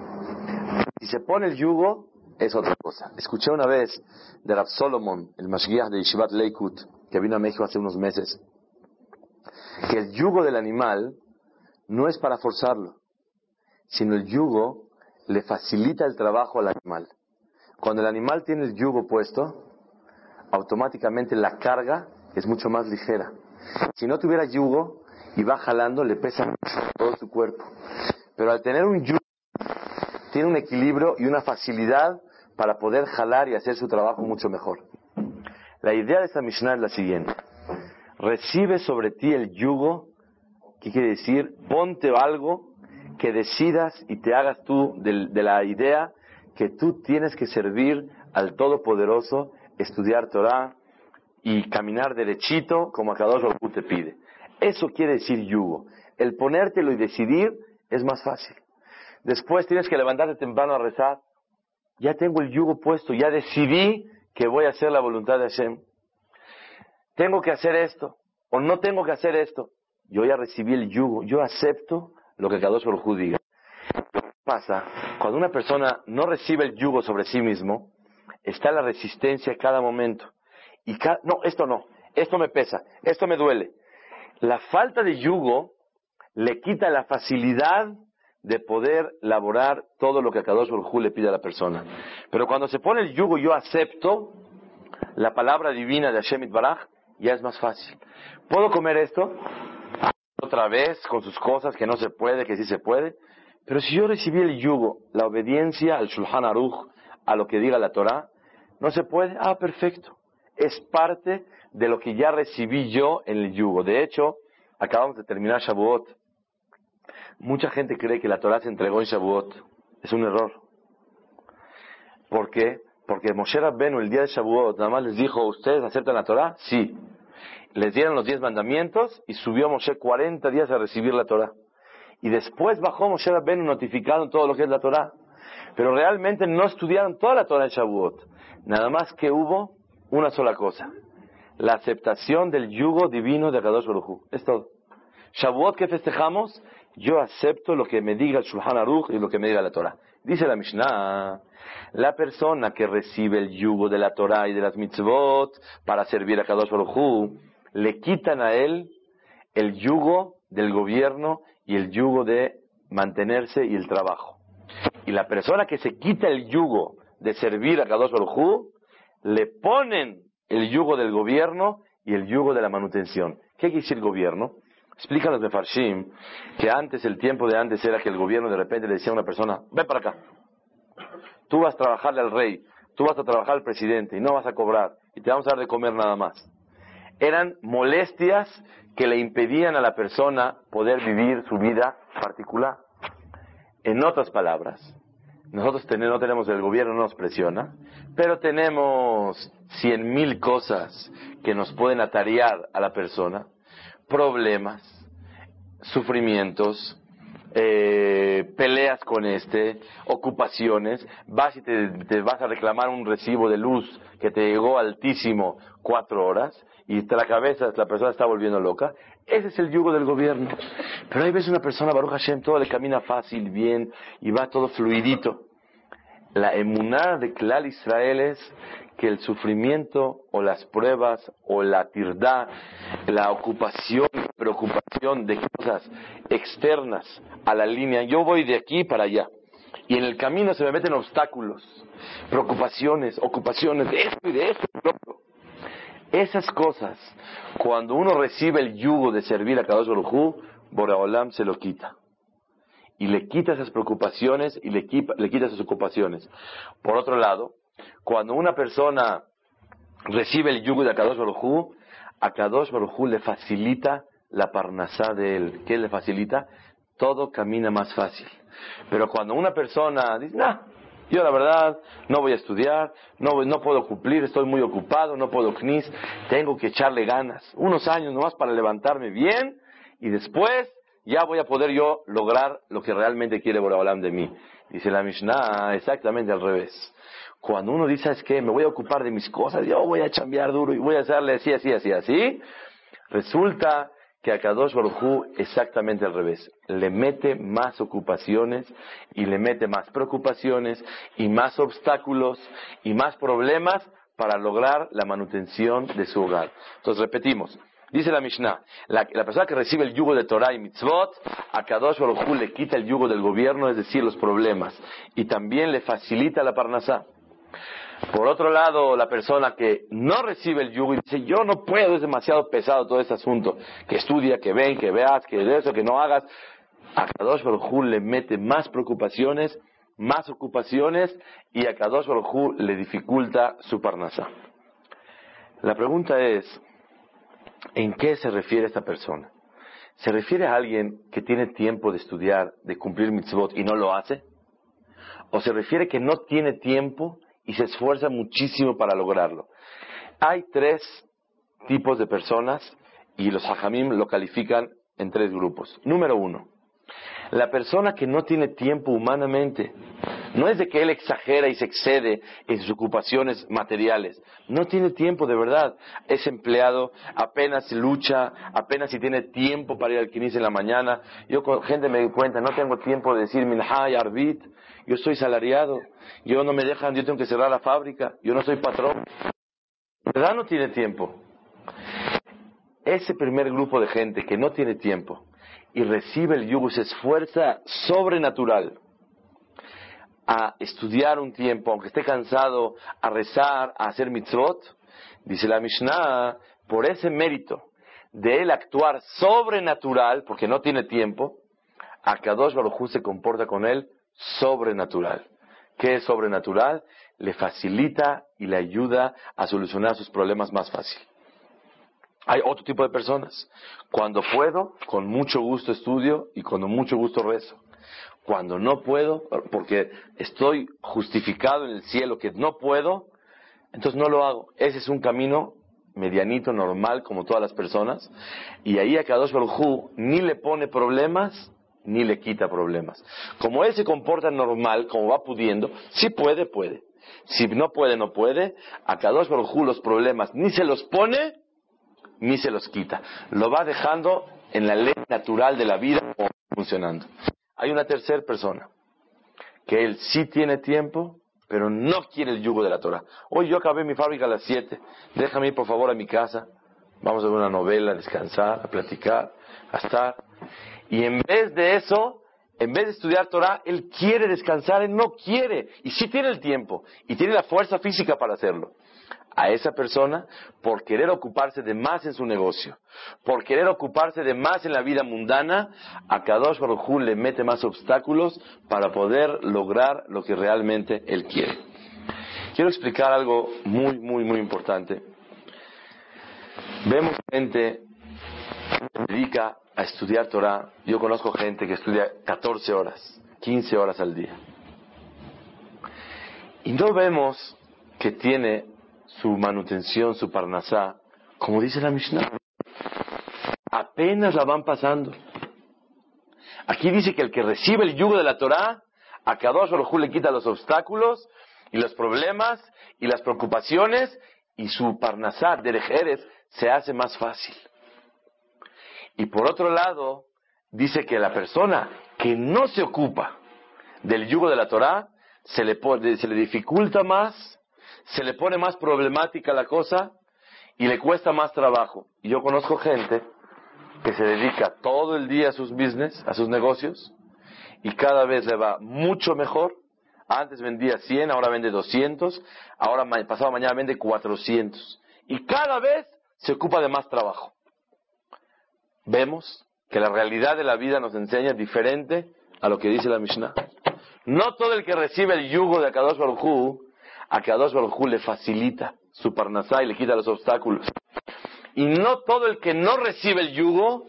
Si se pone el yugo, es otra cosa. Escuché una vez de Rav Solomon, el Mashgiach de Yeshivat Leikut, que vino a México hace unos meses, que el yugo del animal no es para forzarlo, sino el yugo le facilita el trabajo al animal. Cuando el animal tiene el yugo puesto, automáticamente la carga es mucho más ligera. Si no tuviera yugo y va jalando, le pesa todo su cuerpo. Pero al tener un yugo, tiene un equilibrio y una facilidad para poder jalar y hacer su trabajo mucho mejor. La idea de esta Mishnah es la siguiente. Recibe sobre ti el yugo, ¿qué quiere decir? Ponte algo que decidas y te hagas tú de, la idea que tú tienes que servir al Todopoderoso, estudiar Torah y caminar derechito como Akadosh Baruj te pide. Eso quiere decir yugo. El ponértelo y decidir es más fácil. Después tienes que levantarte temprano a rezar, ya tengo el yugo puesto, ya decidí que voy a hacer la voluntad de Hashem. Tengo que hacer esto, o no tengo que hacer esto. Yo ya recibí el yugo, yo acepto lo que Kadosh Baruj diga. ¿Qué pasa? Cuando una persona no recibe el yugo sobre sí mismo, está la resistencia cada momento. Y no, esto no, esto me pesa, esto me duele. La falta de yugo le quita la facilidad de poder laborar todo lo que a Kadosh Baruj le pide a la persona. Pero cuando se pone el yugo, yo acepto la palabra divina de Hashem Baraj, ya es más fácil. ¿Puedo comer esto? Otra vez, con sus cosas, que no se puede, que sí se puede. Pero si yo recibí el yugo, la obediencia al Shulchan Aruch, a lo que diga la Torah, no se puede. Ah, perfecto. Es parte de lo que ya recibí yo en el yugo. De hecho, acabamos de terminar Shavuot. Mucha gente cree que la Torah se entregó en Shavuot. Es un error. ¿Por qué? Porque Moshe Rabbenu el día de Shavuot nada más les dijo, ¿ustedes aceptan la Torah? Sí. Les dieron los diez mandamientos y subió Moshe 40 días a recibir la Torah. Y después bajó Moshe Rabbenu notificando todo lo que es la Torah. Pero realmente no estudiaron toda la Torah en Shavuot. Nada más que hubo una sola cosa. La aceptación del yugo divino de Kadosh Baruj Es todo. Shavuot que festejamos, yo acepto lo que me diga el Shulchan Aruch y lo que me diga la Torah. Dice la Mishnah, la persona que recibe el yugo de la Torah y de las mitzvot para servir a Kadosh Baruj le quitan a él el yugo del gobierno y el yugo de mantenerse y el trabajo. Y la persona que se quita el yugo de servir a Kadosh Baruj le ponen el yugo del gobierno y el yugo de la manutención. ¿Qué quiere decir gobierno? Explican los Mefarshim que antes, el tiempo de antes era que el gobierno de repente le decía a una persona, ven para acá, tú vas a trabajarle al rey, tú vas a trabajar al presidente y no vas a cobrar y te vamos a dar de comer nada más. Eran molestias que le impedían a la persona poder vivir su vida particular. En otras palabras, nosotros no tenemos, el gobierno no nos presiona, pero tenemos cien mil cosas que nos pueden atarear a la persona problemas, sufrimientos, eh, peleas con este, ocupaciones, vas y te, vas a reclamar un recibo de luz que te llegó altísimo cuatro horas y la cabeza, la persona está volviendo loca. Ese es el yugo del gobierno. Pero hay veces una persona, Baruch Hashem, todo le camina fácil, bien y va todo fluidito. La emuná de Klal Israel es que el sufrimiento o las pruebas o la tirdad, la ocupación, preocupación de cosas externas a la línea, yo voy de aquí para allá. Y en el camino se me meten obstáculos, preocupaciones, ocupaciones de esto y de esto y otro. Esas cosas, cuando uno recibe el yugo de servir a Kadosh Baruj Boraholam se lo quita. Y le quita esas preocupaciones y le quita esas ocupaciones. Por otro lado, cuando una persona recibe el yugo de Akadosh Baruj a Kadosh Baruj le facilita la parnasá de él. ¿Qué le facilita? Todo camina más fácil. Pero cuando una persona dice, nah, yo la verdad no voy a estudiar, no, no puedo cumplir, estoy muy ocupado, no puedo knis, tengo que echarle ganas, unos años nomás para levantarme bien y después ya voy a poder yo lograr lo que realmente quiere Boraholam de mí. Dice la Mishnah exactamente al revés. Cuando uno dice, es que me voy a ocupar de mis cosas, yo voy a chambear duro y voy a hacerle así, así, así, así, resulta que a Kadosh Baruj exactamente al revés. Le mete más ocupaciones y le mete más preocupaciones y más obstáculos y más problemas para lograr la manutención de su hogar. Entonces repetimos. Dice la Mishnah, la, persona que recibe el yugo de Torah y mitzvot, a Kadosh Baruj le quita el yugo del gobierno, es decir, los problemas, y también le facilita la parnasá. Por otro lado, la persona que no recibe el yugo y dice, yo no puedo, es demasiado pesado todo este asunto, que estudia, que ven, que veas, que eso, que no hagas, a Kadosh Baruj le mete más preocupaciones, más ocupaciones, y a Kadosh Baruj le dificulta su parnasá. La pregunta es, ¿en qué se refiere esta persona? ¿Se refiere a alguien que tiene tiempo de estudiar, de cumplir mitzvot y no lo hace? ¿O se refiere que no tiene tiempo y se esfuerza muchísimo para lograrlo. Hay tres tipos de personas y los hajamim lo califican en tres grupos. Número uno, la persona que no tiene tiempo humanamente. No es de que él exagera y se excede en sus ocupaciones materiales. No tiene tiempo de verdad. Es empleado, apenas lucha, apenas si tiene tiempo para ir al quinis en la mañana. Yo con gente me doy cuenta, no tengo tiempo de decir minhay arbit. Yo soy salariado. Yo no me dejan, yo tengo que cerrar la fábrica. Yo no soy patrón. ¿Verdad? No tiene tiempo. Ese primer grupo de gente que no tiene tiempo y recibe el yugo, se esfuerza sobrenatural a estudiar un tiempo, aunque esté cansado, a rezar, a hacer mitzvot, dice la Mishnah, por ese mérito de él actuar sobrenatural, porque no tiene tiempo, Akadosh Baruj se comporta con él sobrenatural. ¿Qué es sobrenatural? Le facilita y le ayuda a solucionar sus problemas más fácil. Hay otro tipo de personas. Cuando puedo, con mucho gusto estudio y con mucho gusto rezo. Cuando no puedo, porque estoy justificado en el cielo que no puedo, entonces no lo hago. Ese es un camino medianito, normal, como todas las personas. Y ahí a Kadosh Baruj ni le pone problemas, ni le quita problemas. Como él se comporta normal, como va pudiendo, si puede, puede. Si no puede, no puede. A Kadosh Baruj los problemas ni se los pone, ni se los quita. Lo va dejando en la ley natural de la vida funcionando. Hay una tercera persona, que él sí tiene tiempo, pero no quiere el yugo de la Torah. Hoy yo acabé mi fábrica a las 7, déjame ir por favor a mi casa, vamos a ver una novela, a descansar, a platicar, a estar. Y en vez de eso, en vez de estudiar Torah, él quiere descansar, él no quiere, y sí tiene el tiempo, y tiene la fuerza física para hacerlo a esa persona por querer ocuparse de más en su negocio, por querer ocuparse de más en la vida mundana, a Kadosh Baruj le mete más obstáculos para poder lograr lo que realmente él quiere. Quiero explicar algo muy, muy, muy importante. Vemos gente que se dedica a estudiar Torah. Yo conozco gente que estudia 14 horas, 15 horas al día. Y no vemos que tiene su manutención, su parnasá, como dice la Mishnah. Apenas la van pasando. Aquí dice que el que recibe el yugo de la Torah, a Kadosh Baruj le quita los obstáculos y los problemas y las preocupaciones y su parnasá, Derejeres, se hace más fácil. Y por otro lado, dice que la persona que no se ocupa del yugo de la Torah, se le, se le dificulta más se le pone más problemática la cosa y le cuesta más trabajo. Y yo conozco gente que se dedica todo el día a sus business, a sus negocios, y cada vez le va mucho mejor. Antes vendía 100, ahora vende 200, ahora pasado mañana vende 400. Y cada vez se ocupa de más trabajo. Vemos que la realidad de la vida nos enseña diferente a lo que dice la Mishnah. No todo el que recibe el yugo de Akadosh Baruj a Kadosh Baruj le facilita su parnasá y le quita los obstáculos. Y no todo el que no recibe el yugo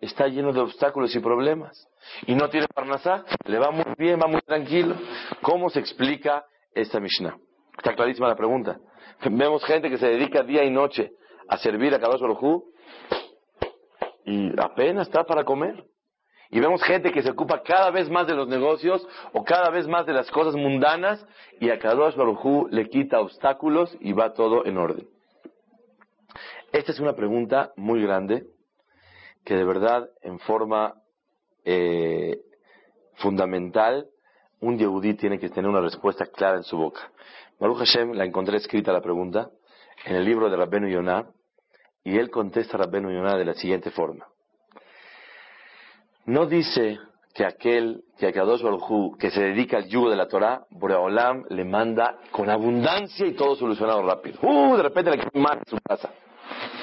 está lleno de obstáculos y problemas. Y no tiene parnasá, le va muy bien, va muy tranquilo. ¿Cómo se explica esta Mishnah? Está clarísima la pregunta. Vemos gente que se dedica día y noche a servir a Kadosh Baruj y apenas está para comer. Y vemos gente que se ocupa cada vez más de los negocios o cada vez más de las cosas mundanas y a Kadosh Baruj le quita obstáculos y va todo en orden. Esta es una pregunta muy grande que de verdad en forma eh, fundamental un yehudí tiene que tener una respuesta clara en su boca. Baruch Hashem la encontré escrita la pregunta en el libro de Rabbenu Yonah y él contesta a Rabbenu Yonah de la siguiente forma. No dice que aquel, que Akadosh Baruj que se dedica al yugo de la Torah, Boreolam le manda con abundancia y todo solucionado rápido. Uh, de repente le quita más su casa.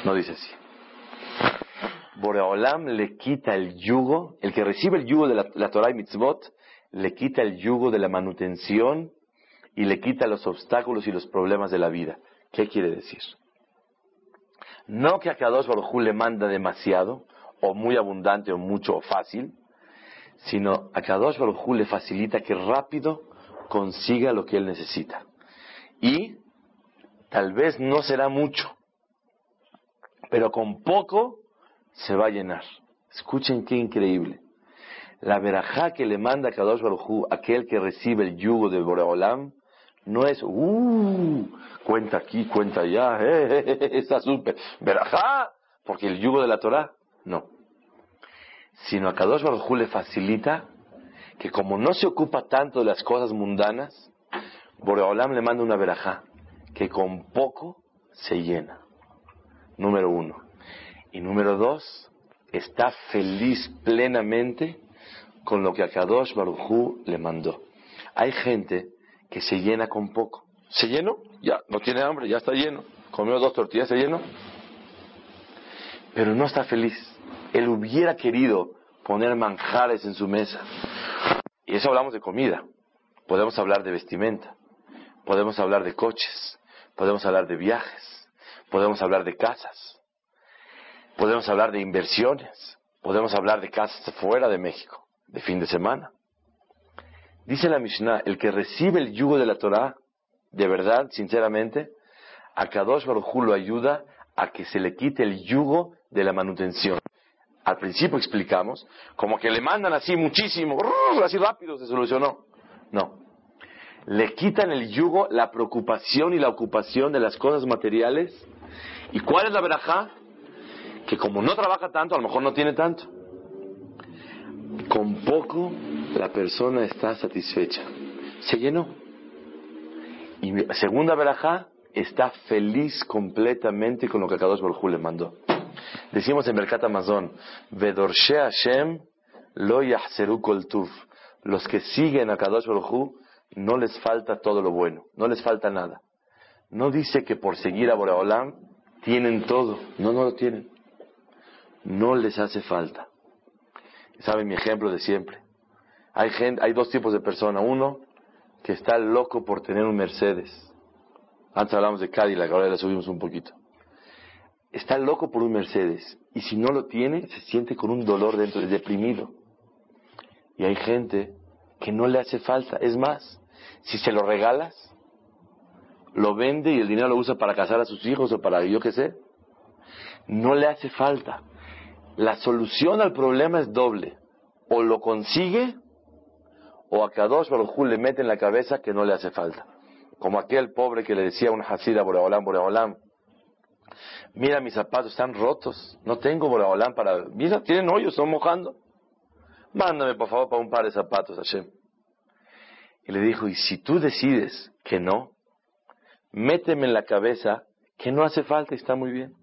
No dice así. Boreolam le quita el yugo, el que recibe el yugo de la, la Torah y mitzvot, le quita el yugo de la manutención y le quita los obstáculos y los problemas de la vida. ¿Qué quiere decir? No que a Kadosh Baruj le manda demasiado, o muy abundante o mucho o fácil, sino a Kadosh Baruj le facilita que rápido consiga lo que él necesita. Y tal vez no será mucho, pero con poco se va a llenar. Escuchen qué increíble. La verajá que le manda a Kadosh Baruj aquel que recibe el yugo de Boreolam, no es, uh, cuenta aquí, cuenta allá, eh, eh, eh, está súper. Verajá, porque el yugo de la Torah, no sino a Kadosh Baruj le facilita que como no se ocupa tanto de las cosas mundanas, Boreolam le manda una verajá, que con poco se llena. Número uno. Y número dos, está feliz plenamente con lo que a Kadosh Baruj le mandó. Hay gente que se llena con poco. ¿Se llenó? Ya, no tiene hambre, ya está lleno. Comió dos tortillas, se llenó. Pero no está feliz él hubiera querido poner manjares en su mesa. Y eso hablamos de comida. Podemos hablar de vestimenta. Podemos hablar de coches. Podemos hablar de viajes. Podemos hablar de casas. Podemos hablar de inversiones. Podemos hablar de casas fuera de México, de fin de semana. Dice la Mishnah, el que recibe el yugo de la Torah, de verdad, sinceramente, a Kadosh Baruj lo ayuda a que se le quite el yugo de la manutención. Al principio explicamos, como que le mandan así muchísimo, así rápido se solucionó. No. Le quitan el yugo, la preocupación y la ocupación de las cosas materiales. ¿Y cuál es la verajá? Que como no trabaja tanto, a lo mejor no tiene tanto. Con poco la persona está satisfecha. Se llenó. Y segunda verajá, está feliz completamente con lo que Kadosh Baruj le mandó. Decimos en Mercat Amazon, Vedorshe Hashem lo yahseru. Los que siguen a Kadosh Baruj no les falta todo lo bueno, no les falta nada. No dice que por seguir a Boreolam tienen todo, no, no lo tienen. No les hace falta. ¿Saben mi ejemplo de siempre? Hay, gente, hay dos tipos de personas. Uno que está loco por tener un Mercedes. Antes hablamos de Cadillac, ahora le subimos un poquito. Está loco por un Mercedes y si no lo tiene se siente con un dolor dentro, deprimido. Y hay gente que no le hace falta. Es más, si se lo regalas, lo vende y el dinero lo usa para casar a sus hijos o para yo qué sé. No le hace falta. La solución al problema es doble. O lo consigue o a Kadosh Baruj le mete en la cabeza que no le hace falta. Como aquel pobre que le decía a un Hasida Boreolam, Boreolam, mira mis zapatos están rotos, no tengo Boreolam para... Mira, tienen hoyos, están mojando. Mándame por favor para un par de zapatos, Hashem. Y le dijo, y si tú decides que no, méteme en la cabeza que no hace falta y está muy bien.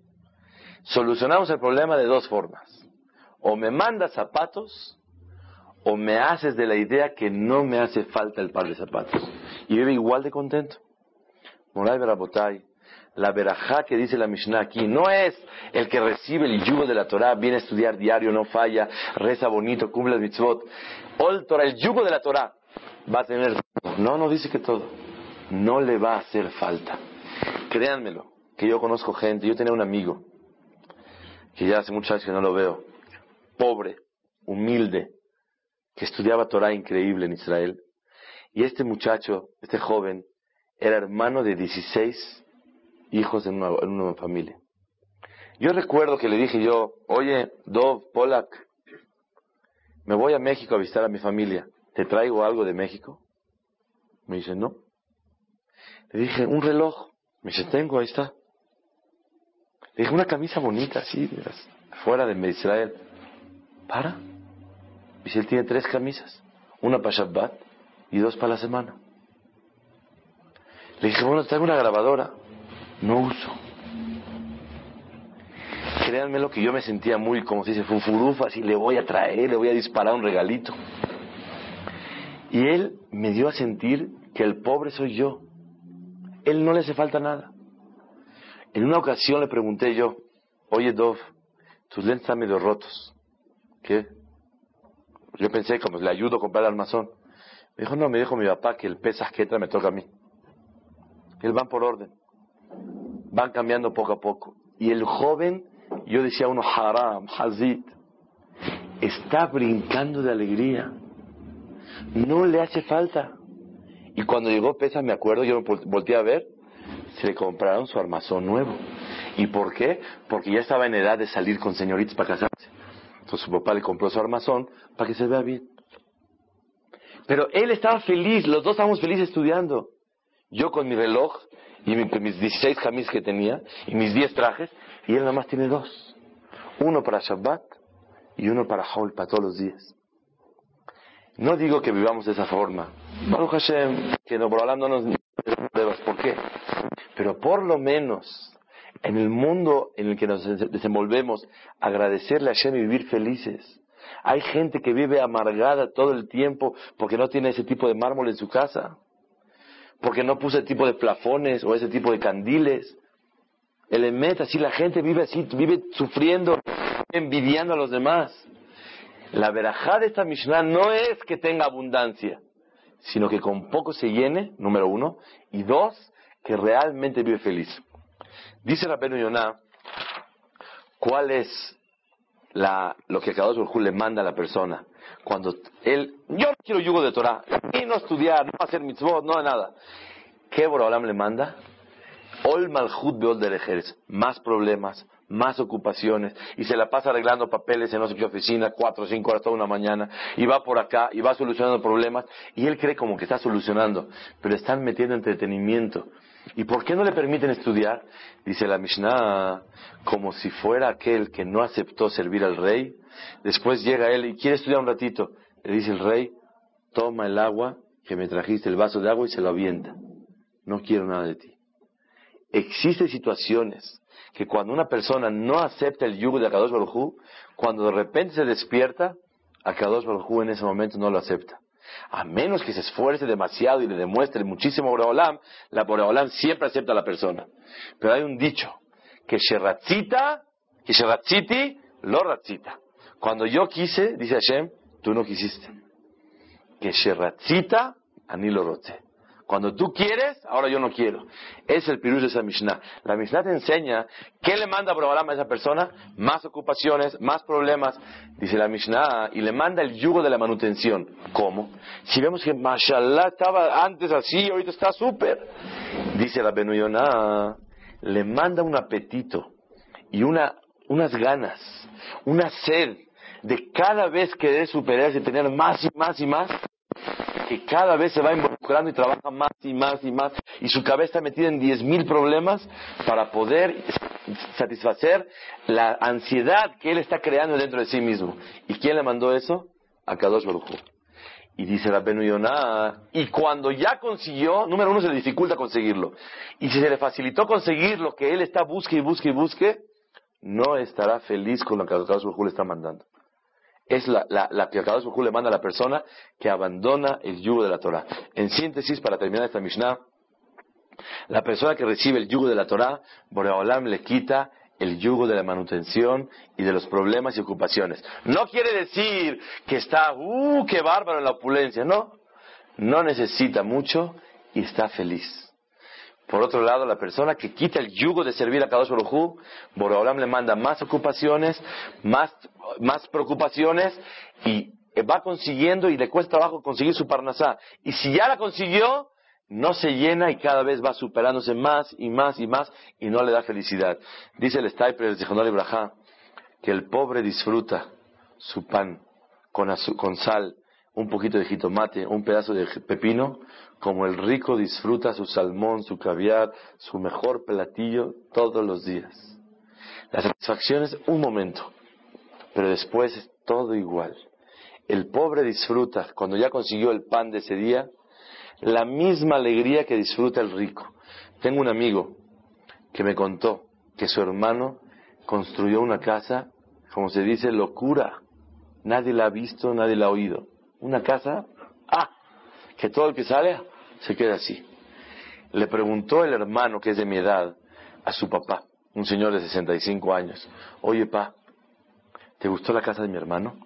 Solucionamos el problema de dos formas. O me mandas zapatos o me haces de la idea que no me hace falta el par de zapatos. Y vive igual de contento. Moray Berabotay, la verajá que dice la Mishnah aquí, no es el que recibe el yugo de la Torah, viene a estudiar diario, no falla, reza bonito, cumple el mitzvot. Torah, el yugo de la Torah, va a tener... No, no dice que todo. No le va a hacer falta. Créanmelo, que yo conozco gente, yo tenía un amigo, que ya hace muchos años que no lo veo, pobre, humilde, que estudiaba Torah increíble en Israel. Y este muchacho, este joven, era hermano de 16 hijos en una, familia. Yo recuerdo que le dije yo, oye, Dov, Polak, me voy a México a visitar a mi familia. ¿Te traigo algo de México? Me dice, no. Le dije, un reloj. Me dice, tengo, ahí está. Le dije, una camisa bonita, así, fuera de Israel. ¿Para? Y si él tiene tres camisas, una para Shabbat y dos para la semana. Le dije, bueno, traigo una grabadora. No uso. Créanme lo que yo me sentía muy, como se dice, funfurufa, así le voy a traer, le voy a disparar un regalito. Y él me dio a sentir que el pobre soy yo. Él no le hace falta nada. En una ocasión le pregunté yo, oye Dov, tus lentes están medio rotos. ¿Qué? Yo pensé, como le ayudo a comprar el armazón. Me dijo, no, me dijo mi papá que el pesas que entra me toca a mí. Él van por orden. Van cambiando poco a poco. Y el joven, yo decía uno, haram, hazit, está brincando de alegría. No le hace falta. Y cuando llegó Pesa, me acuerdo, yo volteé a ver, se le compraron su armazón nuevo. ¿Y por qué? Porque ya estaba en edad de salir con señoritas para casarse. Entonces su papá le compró su armazón para que se vea bien. Pero él estaba feliz, los dos estábamos felices estudiando. Yo con mi reloj y mis 16 camisas que tenía y mis 10 trajes, y él nada más tiene dos. Uno para Shabbat y uno para Haul, para todos los días. No digo que vivamos de esa forma. Baruch Hashem, que no, no nos ¿Por qué? Pero por lo menos en el mundo en el que nos desenvolvemos, agradecerle a Hashem y vivir felices. Hay gente que vive amargada todo el tiempo porque no tiene ese tipo de mármol en su casa, porque no puso ese tipo de plafones o ese tipo de candiles. El Emet, así la gente vive así, vive sufriendo, envidiando a los demás. La verajá de esta Mishnah no es que tenga abundancia, sino que con poco se llene, número uno, y dos, que realmente vive feliz. Dice Rabenu Yonah, ¿cuál es la, lo que cada uno le manda a la persona? Cuando él, yo no quiero yugo de Torah, y no estudiar, no hacer mitzvot, no nada. ¿Qué Borobalam le manda? Ol malchut beol derejeres, más problemas, más ocupaciones, y se la pasa arreglando papeles en no sé qué oficina, cuatro o cinco horas toda una mañana, y va por acá, y va solucionando problemas, y él cree como que está solucionando, pero están metiendo entretenimiento. ¿Y por qué no le permiten estudiar? Dice la Mishnah, como si fuera aquel que no aceptó servir al rey, después llega él y quiere estudiar un ratito, le dice el rey, toma el agua que me trajiste, el vaso de agua, y se lo avienta. No quiero nada de ti. Existen situaciones que cuando una persona no acepta el yugo de Akadosh Baruj cuando de repente se despierta, Akadosh Baruj en ese momento no lo acepta. A menos que se esfuerce demasiado y le demuestre muchísimo Boreolam, la Boreolam siempre acepta a la persona. Pero hay un dicho, que Sheratzita, que Sheratziti, lo Ratzita. Cuando yo quise, dice Hashem, tú no quisiste. Que Sheratzita, ani lo rote. Cuando tú quieres, ahora yo no quiero. Es el pirus de esa Mishnah. La Mishnah te enseña qué le manda Borobalam a esa persona, más ocupaciones, más problemas. Dice la Mishnah, y le manda el yugo de la manutención. ¿Cómo? Si vemos que Mashallah estaba antes así, ahorita está súper. Dice la Benuyona, le manda un apetito y una, unas ganas, una sed de cada vez querer superarse y tener más y más y más que cada vez se va involucrando y trabaja más y más y más y su cabeza está metida en diez mil problemas para poder satisfacer la ansiedad que él está creando dentro de sí mismo. ¿Y quién le mandó eso? A Kadosh Baruj y dice la Yonah, y cuando ya consiguió, número uno se le dificulta conseguirlo. Y si se le facilitó conseguir lo que él está busque y busque y busque, no estará feliz con lo que Kadosh Baruj le está mandando es la, la, que Akadosh le manda a la persona que abandona el yugo de la Torah. En síntesis, para terminar esta Mishnah, la persona que recibe el yugo de la Torah, Boreolam le quita el yugo de la manutención y de los problemas y ocupaciones. No quiere decir que está, uh, qué bárbaro en la opulencia, no. No necesita mucho y está feliz. Por otro lado, la persona que quita el yugo de servir a Kadosh Baruj Borolam le manda más ocupaciones, más, más preocupaciones y va consiguiendo y le cuesta trabajo conseguir su parnasá. Y si ya la consiguió, no se llena y cada vez va superándose más y más y más y no le da felicidad. Dice el Staiper de Jonal Ibrahá que el pobre disfruta su pan con sal, un poquito de jitomate, un pedazo de pepino, como el rico disfruta su salmón, su caviar, su mejor platillo todos los días. La satisfacción es un momento, pero después es todo igual. El pobre disfruta, cuando ya consiguió el pan de ese día, la misma alegría que disfruta el rico. Tengo un amigo que me contó que su hermano construyó una casa, como se dice, locura. Nadie la ha visto, nadie la ha oído. Una casa, ah, que todo el que sale se queda así. Le preguntó el hermano, que es de mi edad, a su papá, un señor de 65 años, oye, pa, ¿te gustó la casa de mi hermano?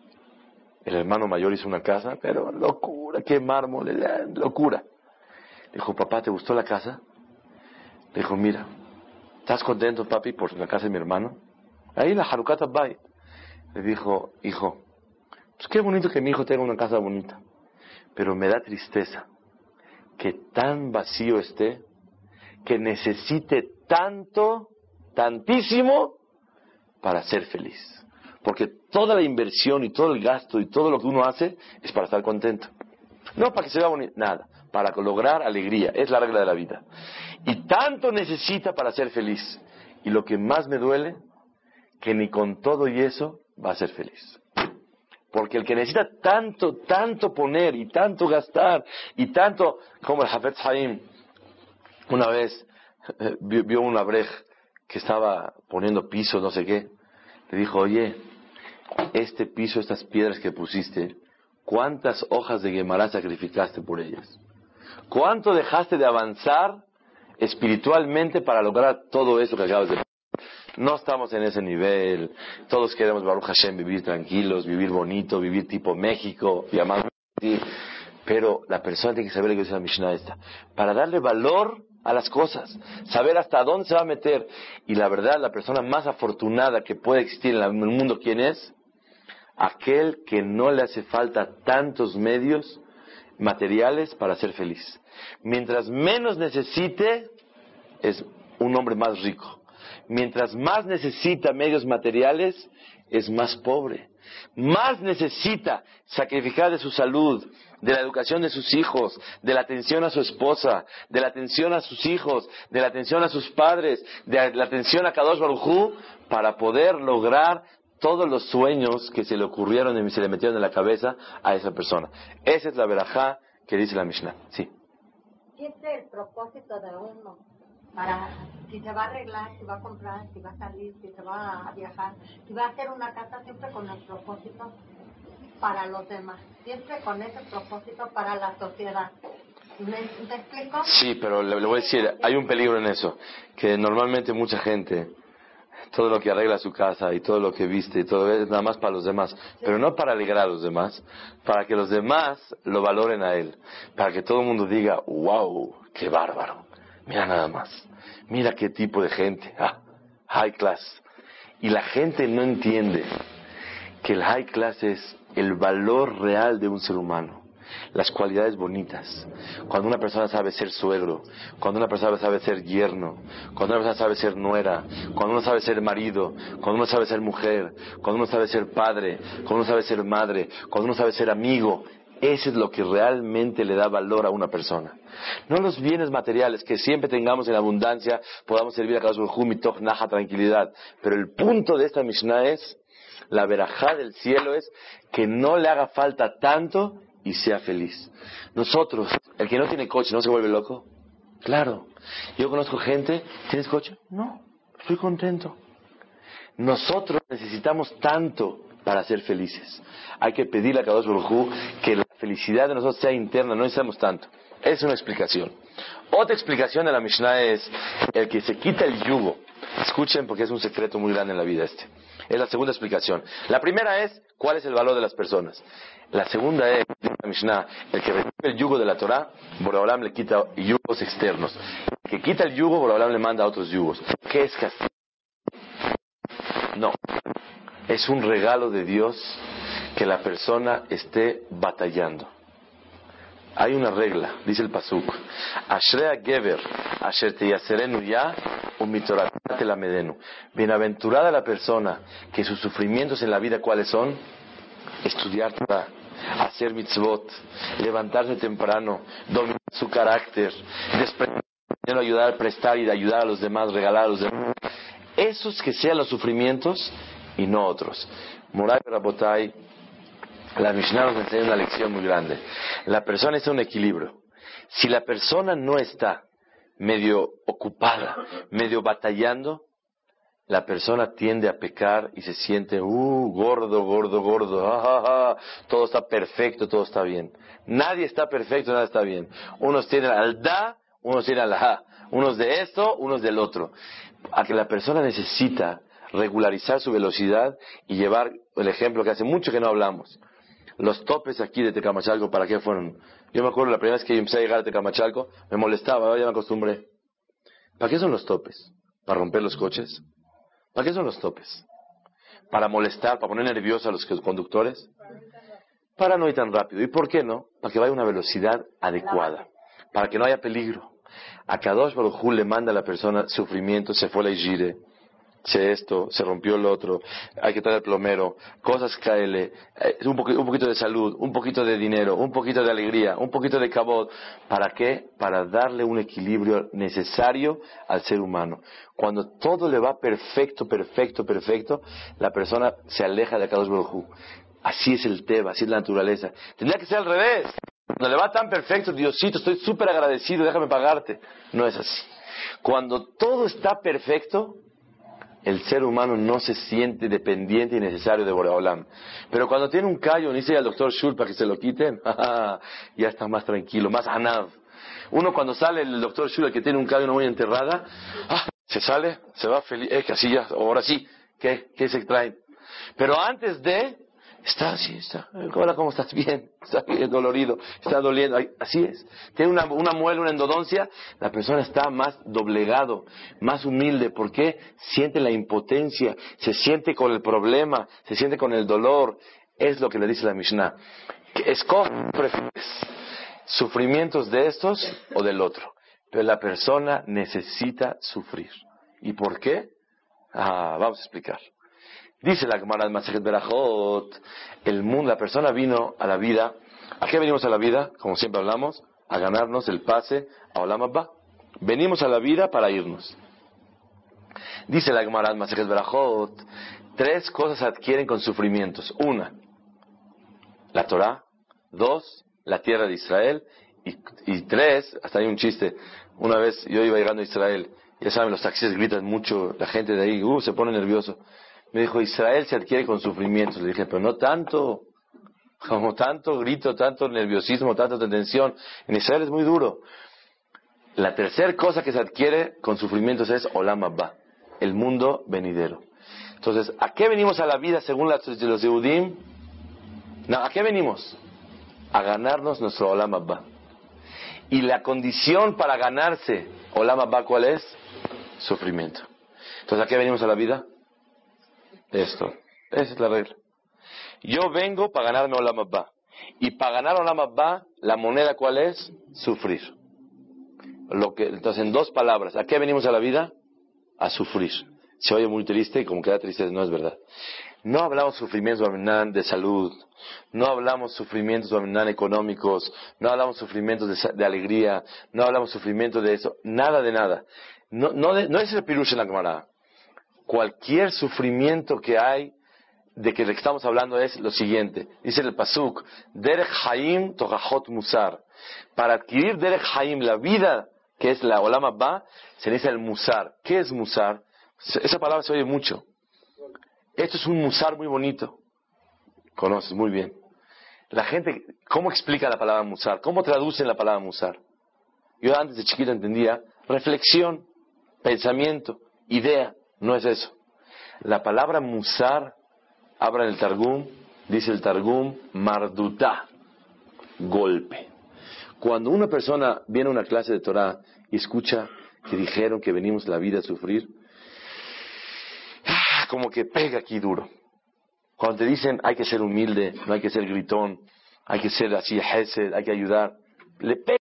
El hermano mayor hizo una casa, pero locura, qué mármol, eh, locura. Le dijo, papá, ¿te gustó la casa? Le dijo, mira, ¿estás contento, papi, por la casa de mi hermano? Ahí la Harukata Bay. Le dijo, hijo, pues qué bonito que mi hijo tenga una casa bonita, pero me da tristeza que tan vacío esté, que necesite tanto, tantísimo, para ser feliz. Porque toda la inversión y todo el gasto y todo lo que uno hace es para estar contento. No para que se vea bonito, nada, para lograr alegría, es la regla de la vida. Y tanto necesita para ser feliz. Y lo que más me duele, que ni con todo y eso va a ser feliz. Porque el que necesita tanto, tanto poner y tanto gastar y tanto, como el Hafez Haim, una vez eh, vio, una brej que estaba poniendo piso, no sé qué, le dijo, oye, este piso, estas piedras que pusiste, ¿cuántas hojas de Gemara sacrificaste por ellas? ¿Cuánto dejaste de avanzar espiritualmente para lograr todo eso que acabas de No estamos en ese nivel. Todos queremos, Baruch Hashem, vivir tranquilos, vivir bonito, vivir tipo México, y amar pero la persona tiene que saber lo que dice la Mishnah esta. Para darle valor a las cosas, saber hasta dónde se va a meter. Y la verdad, la persona más afortunada que puede existir en el mundo, ¿quién es? Aquel que no le hace falta tantos medios materiales para ser feliz. Mientras menos necesite, es un hombre más rico. Mientras más necesita medios materiales, es más pobre. Más necesita sacrificar de su salud, de la educación de sus hijos, de la atención a su esposa, de la atención a sus hijos, de la atención a sus padres, de la atención a Kadosh Baruj para poder lograr todos los sueños que se le ocurrieron y se le metieron en la cabeza a esa persona. Esa es la verajá que dice la Mishnah. Sí. ¿Qué es el propósito de uno? Para si se va a arreglar, si va a comprar, si va a salir, si se va a viajar, si va a hacer una casa siempre con el propósito para los demás, siempre con ese propósito para la sociedad. ¿Me, explico? Sí, pero le, voy a decir, hay un peligro en eso, que normalmente mucha gente, todo lo que arregla su casa y todo lo que viste y todo es nada más para los demás, pero no para alegrar a los demás, para que los demás lo valoren a él, para que todo el mundo diga, wow, qué bárbaro, mira nada más, mira qué tipo de gente, ah, high class. Y la gente no entiende que el high class es el valor real de un ser humano, las cualidades bonitas. Cuando una persona sabe ser suegro, cuando una persona sabe ser yerno, cuando una persona sabe ser nuera, cuando uno sabe ser marido, cuando uno sabe ser mujer, cuando uno sabe ser padre, cuando uno sabe ser madre, cuando uno sabe ser amigo, eso es lo que realmente le da valor a una persona. No los bienes materiales, que siempre tengamos en abundancia, podamos servir a cada uno, naja, tranquilidad. Pero el punto de esta Mishnah es la verajá del cielo es que no le haga falta tanto y sea feliz. Nosotros, el que no tiene coche, ¿no se vuelve loco? Claro. Yo conozco gente, ¿tienes coche? No, estoy contento. Nosotros necesitamos tanto para ser felices. Hay que pedirle a Kadosh Baruj que felicidad de nosotros sea interna, no necesitamos tanto. Es una explicación. Otra explicación de la Mishnah es el que se quita el yugo. Escuchen porque es un secreto muy grande en la vida este. Es la segunda explicación. La primera es cuál es el valor de las personas. La segunda es, la Mishnah, el que recibe el yugo de la Torah, Boraholam le quita yugos externos. El que quita el yugo, Boraholam le manda a otros yugos. ¿Qué es castigo? No. Es un regalo de Dios que la persona esté batallando. Hay una regla, dice el Pasuk. Bienaventurada la persona que sus sufrimientos en la vida, ¿cuáles son? Estudiar Torah, hacer mitzvot, levantarse temprano, dominar su carácter, desprender, ayudar, prestar y ayudar a los demás, regalar a los demás. Esos que sean los sufrimientos y no otros. La Mishnah nos enseña una lección muy grande. La persona es un equilibrio. Si la persona no está medio ocupada, medio batallando, la persona tiende a pecar y se siente, uh, gordo, gordo, gordo, ah, todo está perfecto, todo está bien. Nadie está perfecto, nada está bien. Unos tienen al da, unos tienen al ha, unos de esto, unos del otro. A que la persona necesita regularizar su velocidad y llevar el ejemplo que hace mucho que no hablamos. Los topes aquí de Tecamachalco, ¿para qué fueron? Yo me acuerdo la primera vez que empecé a llegar a Tecamachalco, me molestaba, ya me acostumbré. ¿Para qué son los topes? ¿Para romper los coches? ¿Para qué son los topes? ¿Para molestar, para poner nerviosos a los conductores? Para no ir tan rápido. ¿Y por qué no? Para que vaya a una velocidad adecuada. Para que no haya peligro. A Kadosh Baruj le manda a la persona sufrimiento, se fue la gire se esto, se rompió el otro, hay que traer el plomero, cosas caele, eh, un, un, poquito de salud, un poquito de dinero, un poquito de alegría, un poquito de cabot. ¿Para qué? Para darle un equilibrio necesario al ser humano. Cuando todo le va perfecto, perfecto, perfecto, la persona se aleja de Kadosh Baruj Así es el Teba, así es la naturaleza. Tendría que ser al revés. Cuando le va tan perfecto, Diosito, estoy súper agradecido, déjame pagarte. No es así. Cuando todo está perfecto, el ser humano no se siente dependiente y necesario de Boreolam. Pero cuando tiene un callo, dice al doctor Schul para que se lo quiten, ya está más tranquilo, más anav. Uno cuando sale el doctor Schul, que tiene un callo, una muy enterrada, ah, Se sale, se va feliz, eh, que así ya, ahora sí, ¿qué, qué se traen? Pero antes de, está así, está, hola, ¿cómo estás? Bien, está bien dolorido, está doliendo, así es. Tiene una, muela, una endodoncia, la persona está más doblegado, más humilde, ¿por qué? Siente la impotencia, se siente con el problema, se siente con el dolor, es lo que le dice la Mishnah. Escoge, prefieres sufrimientos de estos o del otro. Pero la persona necesita sufrir. ¿Y por qué? Ah, vamos a explicar. Dice la Gemara Masejet Berajot, el mundo, la persona vino a la vida. ¿A qué venimos a la vida? Como siempre hablamos, a ganarnos el pase a Olam Abba. Venimos a la vida para irnos. Dice la Gemara Masejet Berajot, tres cosas adquieren con sufrimientos. Una, la Torah. Dos, la tierra de Israel. Y, y tres, hasta hay un chiste. Una vez yo iba llegando a Israel, ya saben, los taxis gritan mucho, la gente de ahí, uh, se pone nervioso. Me dijo, Israel se adquiere con sufrimientos. Le dije, pero no tanto, como tanto grito, tanto nerviosismo, tanta tensión. En Israel es muy duro. La tercera cosa que se adquiere con sufrimientos es Olam Abba, el mundo venidero. Entonces, ¿a qué venimos a la vida según los Yehudim? No, ¿a qué venimos? A ganarnos nuestro Olam Abba. Y la condición para ganarse Olam Abba, ¿cuál es? Sufrimiento. Entonces, ¿a qué venimos a la vida? Esto. Esa es la regla. Yo vengo para ganarme Olam Abba. Y para ganar Olam Abba, la moneda ¿cuál es? Sufrir. Lo que, entonces, en dos palabras, ¿a qué venimos a la vida? A sufrir. Se oye muy triste y como queda triste, no es verdad. No hablamos sufrimientos de salud, no hablamos sufrimientos económicos, no hablamos sufrimientos de, de, alegría, no hablamos sufrimientos de eso, nada de nada. No, de, no es el pirush en la camarada. Cualquier sufrimiento que hay, de que estamos hablando es lo siguiente. Dice el Pasuk, Derech Haim Togahot Musar. Para adquirir Derech Haim, la vida que es la Olam Abba, se dice el Musar. ¿Qué es Musar? Esa palabra se oye mucho. Esto es un musar muy bonito. Conoces muy bien. La gente, ¿cómo explica la palabra musar? ¿Cómo traducen la palabra musar? Yo antes de chiquito entendía reflexión, pensamiento, idea. No es eso. La palabra musar, en el Targum, dice el Targum, mardutá, golpe. Cuando una persona viene a una clase de Torah y escucha que dijeron que venimos la vida a sufrir, como que pega aquí duro. Cuando te dicen hay que ser humilde, no hay que ser gritón, hay que ser así, hay que ayudar, le pega.